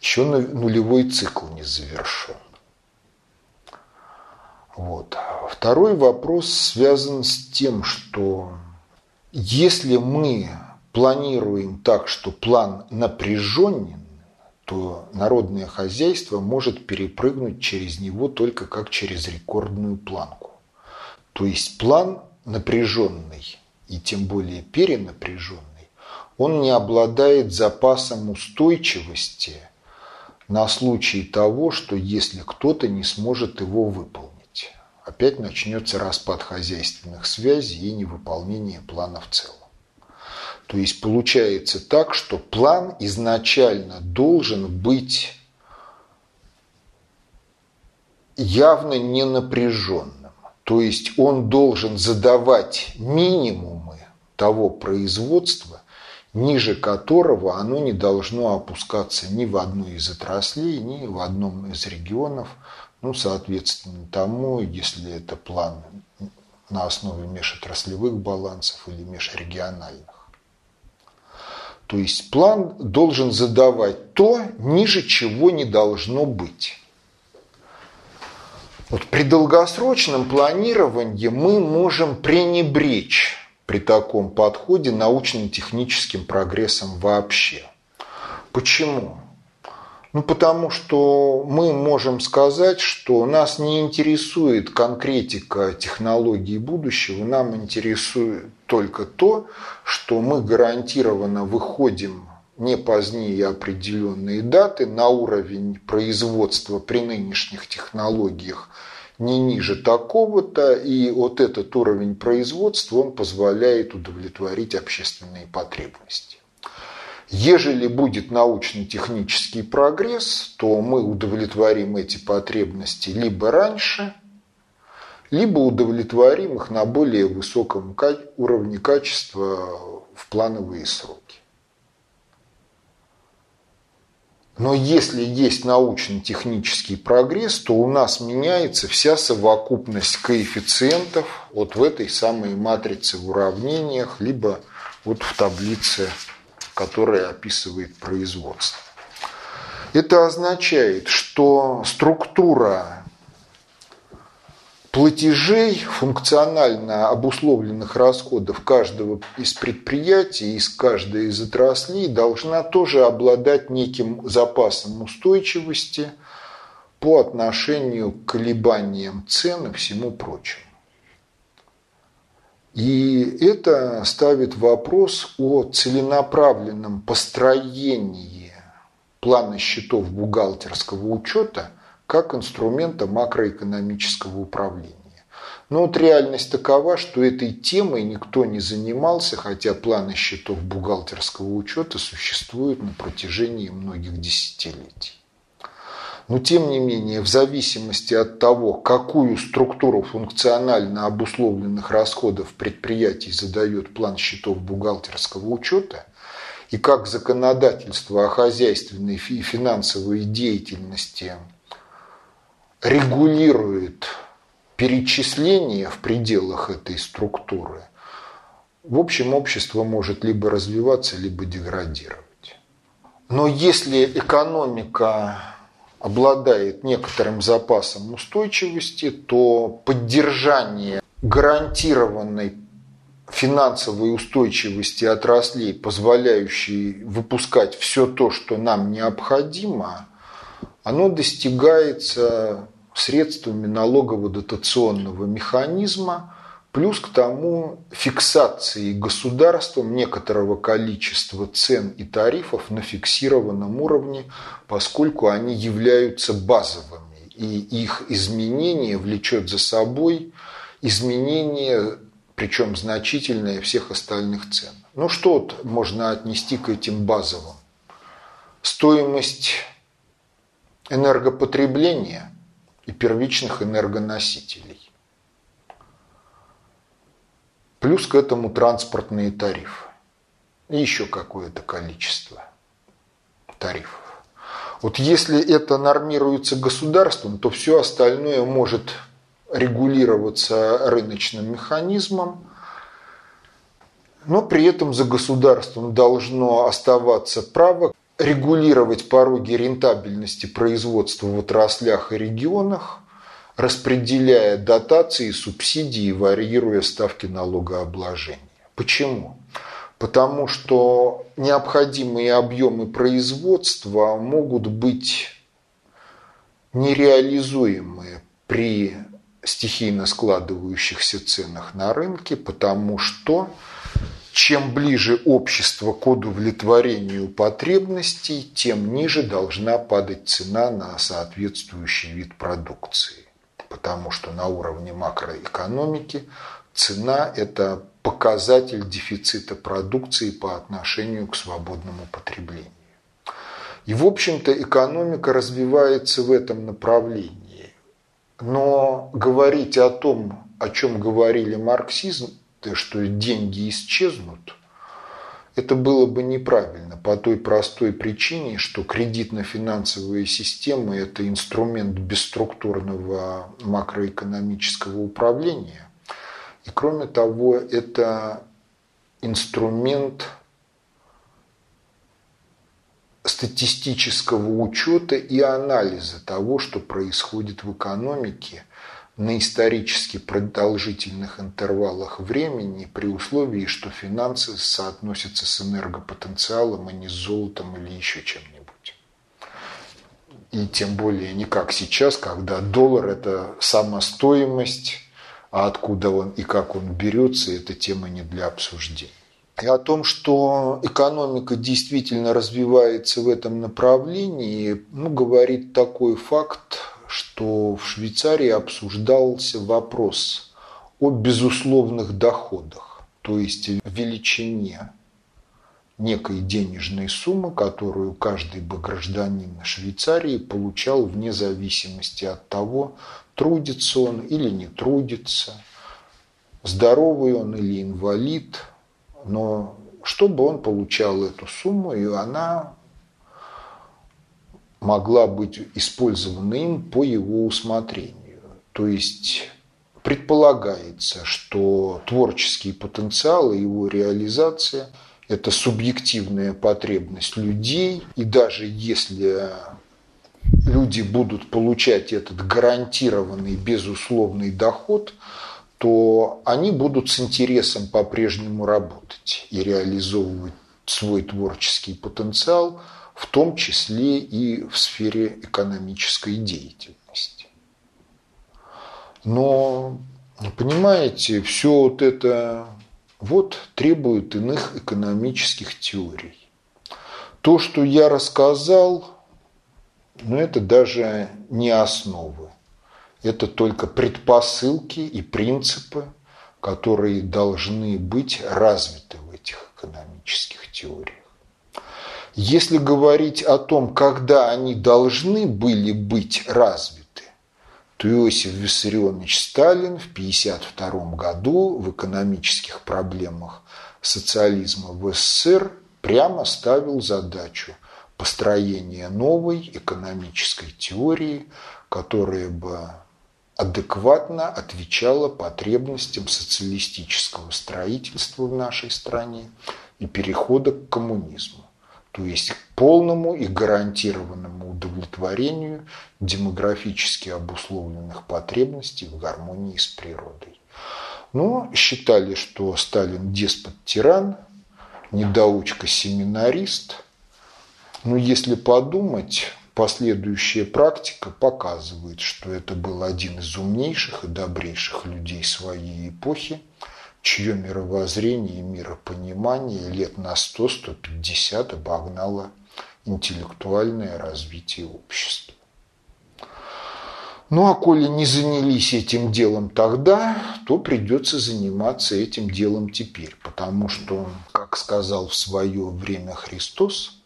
[SPEAKER 2] еще нулевой цикл не завершен. Вот. Второй вопрос связан с тем, что если мы планируем так, что план напряженен, то народное хозяйство может перепрыгнуть через него только как через рекордную планку. То есть план напряженный и тем более перенапряженный, он не обладает запасом устойчивости на случай того, что если кто-то не сможет его выполнить, опять начнется распад хозяйственных связей и невыполнение плана в целом. То есть получается так, что план изначально должен быть явно не напряженным. То есть он должен задавать минимумы того производства, ниже которого оно не должно опускаться ни в одной из отраслей, ни в одном из регионов. Ну, соответственно, тому, если это план на основе межотраслевых балансов или межрегиональных. То есть план должен задавать то, ниже чего не должно быть. Вот при долгосрочном планировании мы можем пренебречь при таком подходе научно-техническим прогрессом вообще. Почему? Ну, потому что мы можем сказать, что нас не интересует конкретика технологий будущего, нам интересует только то, что мы гарантированно выходим не позднее определенные даты на уровень производства при нынешних технологиях не ниже такого-то, и вот этот уровень производства, он позволяет удовлетворить общественные потребности. Ежели будет научно-технический прогресс, то мы удовлетворим эти потребности либо раньше, либо удовлетворим их на более высоком уровне качества в плановые сроки. Но если есть научно-технический прогресс, то у нас меняется вся совокупность коэффициентов вот в этой самой матрице в уравнениях, либо вот в таблице которая описывает производство. Это означает, что структура платежей, функционально обусловленных расходов каждого из предприятий, из каждой из отраслей должна тоже обладать неким запасом устойчивости по отношению к колебаниям цен и всему прочему. И это ставит вопрос о целенаправленном построении плана счетов бухгалтерского учета как инструмента макроэкономического управления. Но вот реальность такова, что этой темой никто не занимался, хотя планы счетов бухгалтерского учета существуют на протяжении многих десятилетий. Но тем не менее, в зависимости от того, какую структуру функционально обусловленных расходов предприятий задает план счетов бухгалтерского учета, и как законодательство о хозяйственной и финансовой деятельности регулирует перечисление в пределах этой структуры, в общем, общество может либо развиваться, либо деградировать. Но если экономика обладает некоторым запасом устойчивости, то поддержание гарантированной финансовой устойчивости отраслей, позволяющей выпускать все то, что нам необходимо, оно достигается средствами налогово-дотационного механизма, плюс к тому фиксации государством некоторого количества цен и тарифов на фиксированном уровне, поскольку они являются базовыми, и их изменение влечет за собой изменение, причем значительное всех остальных цен. Ну что можно отнести к этим базовым? Стоимость энергопотребления и первичных энергоносителей. Плюс к этому транспортные тарифы. И еще какое-то количество тарифов. Вот если это нормируется государством, то все остальное может регулироваться рыночным механизмом, но при этом за государством должно оставаться право регулировать пороги рентабельности производства в отраслях и регионах, распределяя дотации, субсидии, варьируя ставки налогообложения. Почему? Потому что необходимые объемы производства могут быть нереализуемые при стихийно складывающихся ценах на рынке, потому что чем ближе общество к удовлетворению потребностей, тем ниже должна падать цена на соответствующий вид продукции. Потому что на уровне макроэкономики цена – это показатель дефицита продукции по отношению к свободному потреблению. И, в общем-то, экономика развивается в этом направлении. Но говорить о том, о чем говорили марксизм что деньги исчезнут, это было бы неправильно по той простой причине, что кредитно-финансовые системы – это инструмент бесструктурного макроэкономического управления. И кроме того, это инструмент статистического учета и анализа того, что происходит в экономике – на исторически продолжительных интервалах времени при условии, что финансы соотносятся с энергопотенциалом, а не с золотом или еще чем-нибудь. И тем более не как сейчас, когда доллар – это самостоимость, а откуда он и как он берется, это тема не для обсуждения. И о том, что экономика действительно развивается в этом направлении, ну, говорит такой факт, что в Швейцарии обсуждался вопрос о безусловных доходах, то есть величине некой денежной суммы, которую каждый бы гражданин Швейцарии получал вне зависимости от того, трудится он или не трудится, здоровый он или инвалид, но чтобы он получал эту сумму, и она могла быть использована им по его усмотрению. То есть предполагается, что творческий потенциал и его реализация – это субъективная потребность людей, и даже если люди будут получать этот гарантированный безусловный доход, то они будут с интересом по-прежнему работать и реализовывать свой творческий потенциал – в том числе и в сфере экономической деятельности. Но, понимаете, все вот это вот требует иных экономических теорий. То, что я рассказал, Но это даже не основы. Это только предпосылки и принципы, которые должны быть развиты в этих экономических теориях. Если говорить о том, когда они должны были быть развиты, то Иосиф Виссарионович Сталин в 1952 году в экономических проблемах социализма в СССР прямо ставил задачу построения новой экономической теории, которая бы адекватно отвечала потребностям социалистического строительства в нашей стране и перехода к коммунизму, то есть к полному и гарантированному удовлетворению демографически обусловленных потребностей в гармонии с природой. Но считали, что Сталин деспот-тиран, недоучка-семинарист. Но если подумать, Последующая практика показывает, что это был один из умнейших и добрейших людей своей эпохи, чье мировоззрение и миропонимание лет на 100-150 обогнало интеллектуальное развитие общества. Ну а коли не занялись этим делом тогда, то придется заниматься этим делом теперь, потому что, как сказал в свое время Христос,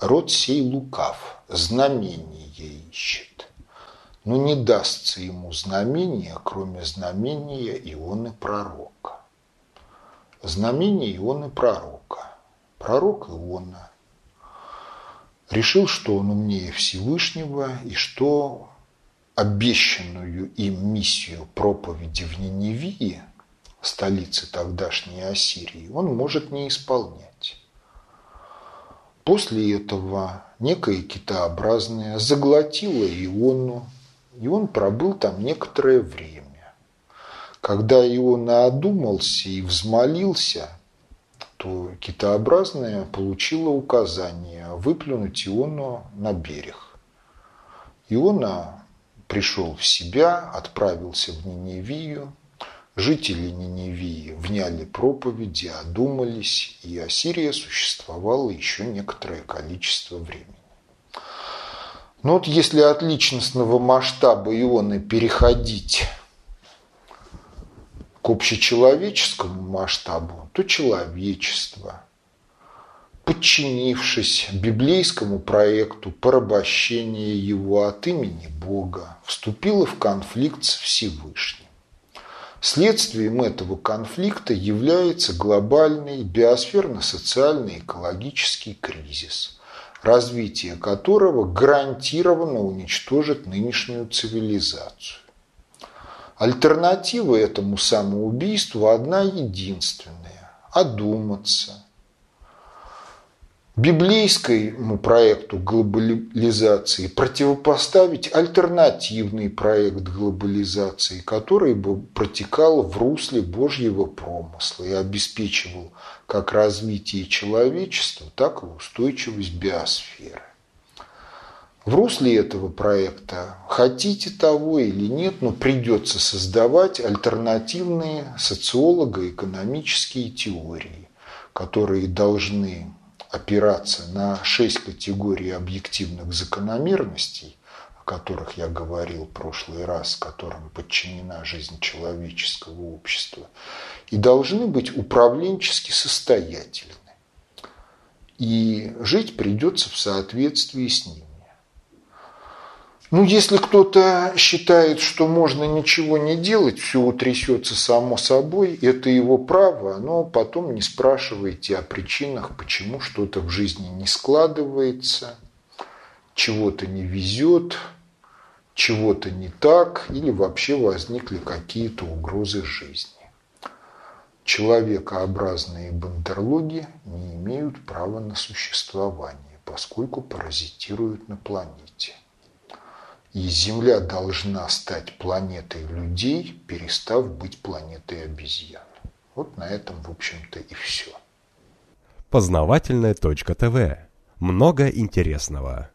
[SPEAKER 2] Род сей лукав, знамение ищет. Но не дастся ему знамения, кроме знамения Ионы пророка. Знамение Ионы пророка. Пророк Иона решил, что он умнее Всевышнего и что обещанную им миссию проповеди в Ниневии, столице тогдашней Ассирии, он может не исполнять. После этого некое китообразное заглотило Иону, и он пробыл там некоторое время. Когда Иона одумался и взмолился, то китообразное получило указание выплюнуть Иону на берег. Иона пришел в себя, отправился в Ниневию, Жители Ниневии вняли проповеди, одумались, и Ассирия существовала еще некоторое количество времени. Но вот если от личностного масштаба ионы переходить к общечеловеческому масштабу, то человечество, подчинившись библейскому проекту порабощения его от имени Бога, вступило в конфликт с Всевышним. Следствием этого конфликта является глобальный биосферно-социальный экологический кризис, развитие которого гарантированно уничтожит нынешнюю цивилизацию. Альтернатива этому самоубийству одна единственная – одуматься, библейскому проекту глобализации противопоставить альтернативный проект глобализации, который бы протекал в русле Божьего промысла и обеспечивал как развитие человечества, так и устойчивость биосферы. В русле этого проекта, хотите того или нет, но придется создавать альтернативные социолого-экономические теории, которые должны опираться на шесть категорий объективных закономерностей, о которых я говорил в прошлый раз, которым подчинена жизнь человеческого общества, и должны быть управленчески состоятельны. И жить придется в соответствии с ними. Ну, если кто-то считает, что можно ничего не делать, все утрясется само собой, это его право, но потом не спрашивайте о причинах, почему что-то в жизни не складывается, чего-то не везет, чего-то не так, или вообще возникли какие-то угрозы жизни. Человекообразные бандерлоги не имеют права на существование, поскольку паразитируют на планете. И Земля должна стать планетой людей, перестав быть планетой обезьян. Вот на этом, в общем-то, и все.
[SPEAKER 1] Познавательная точка ТВ. Много интересного.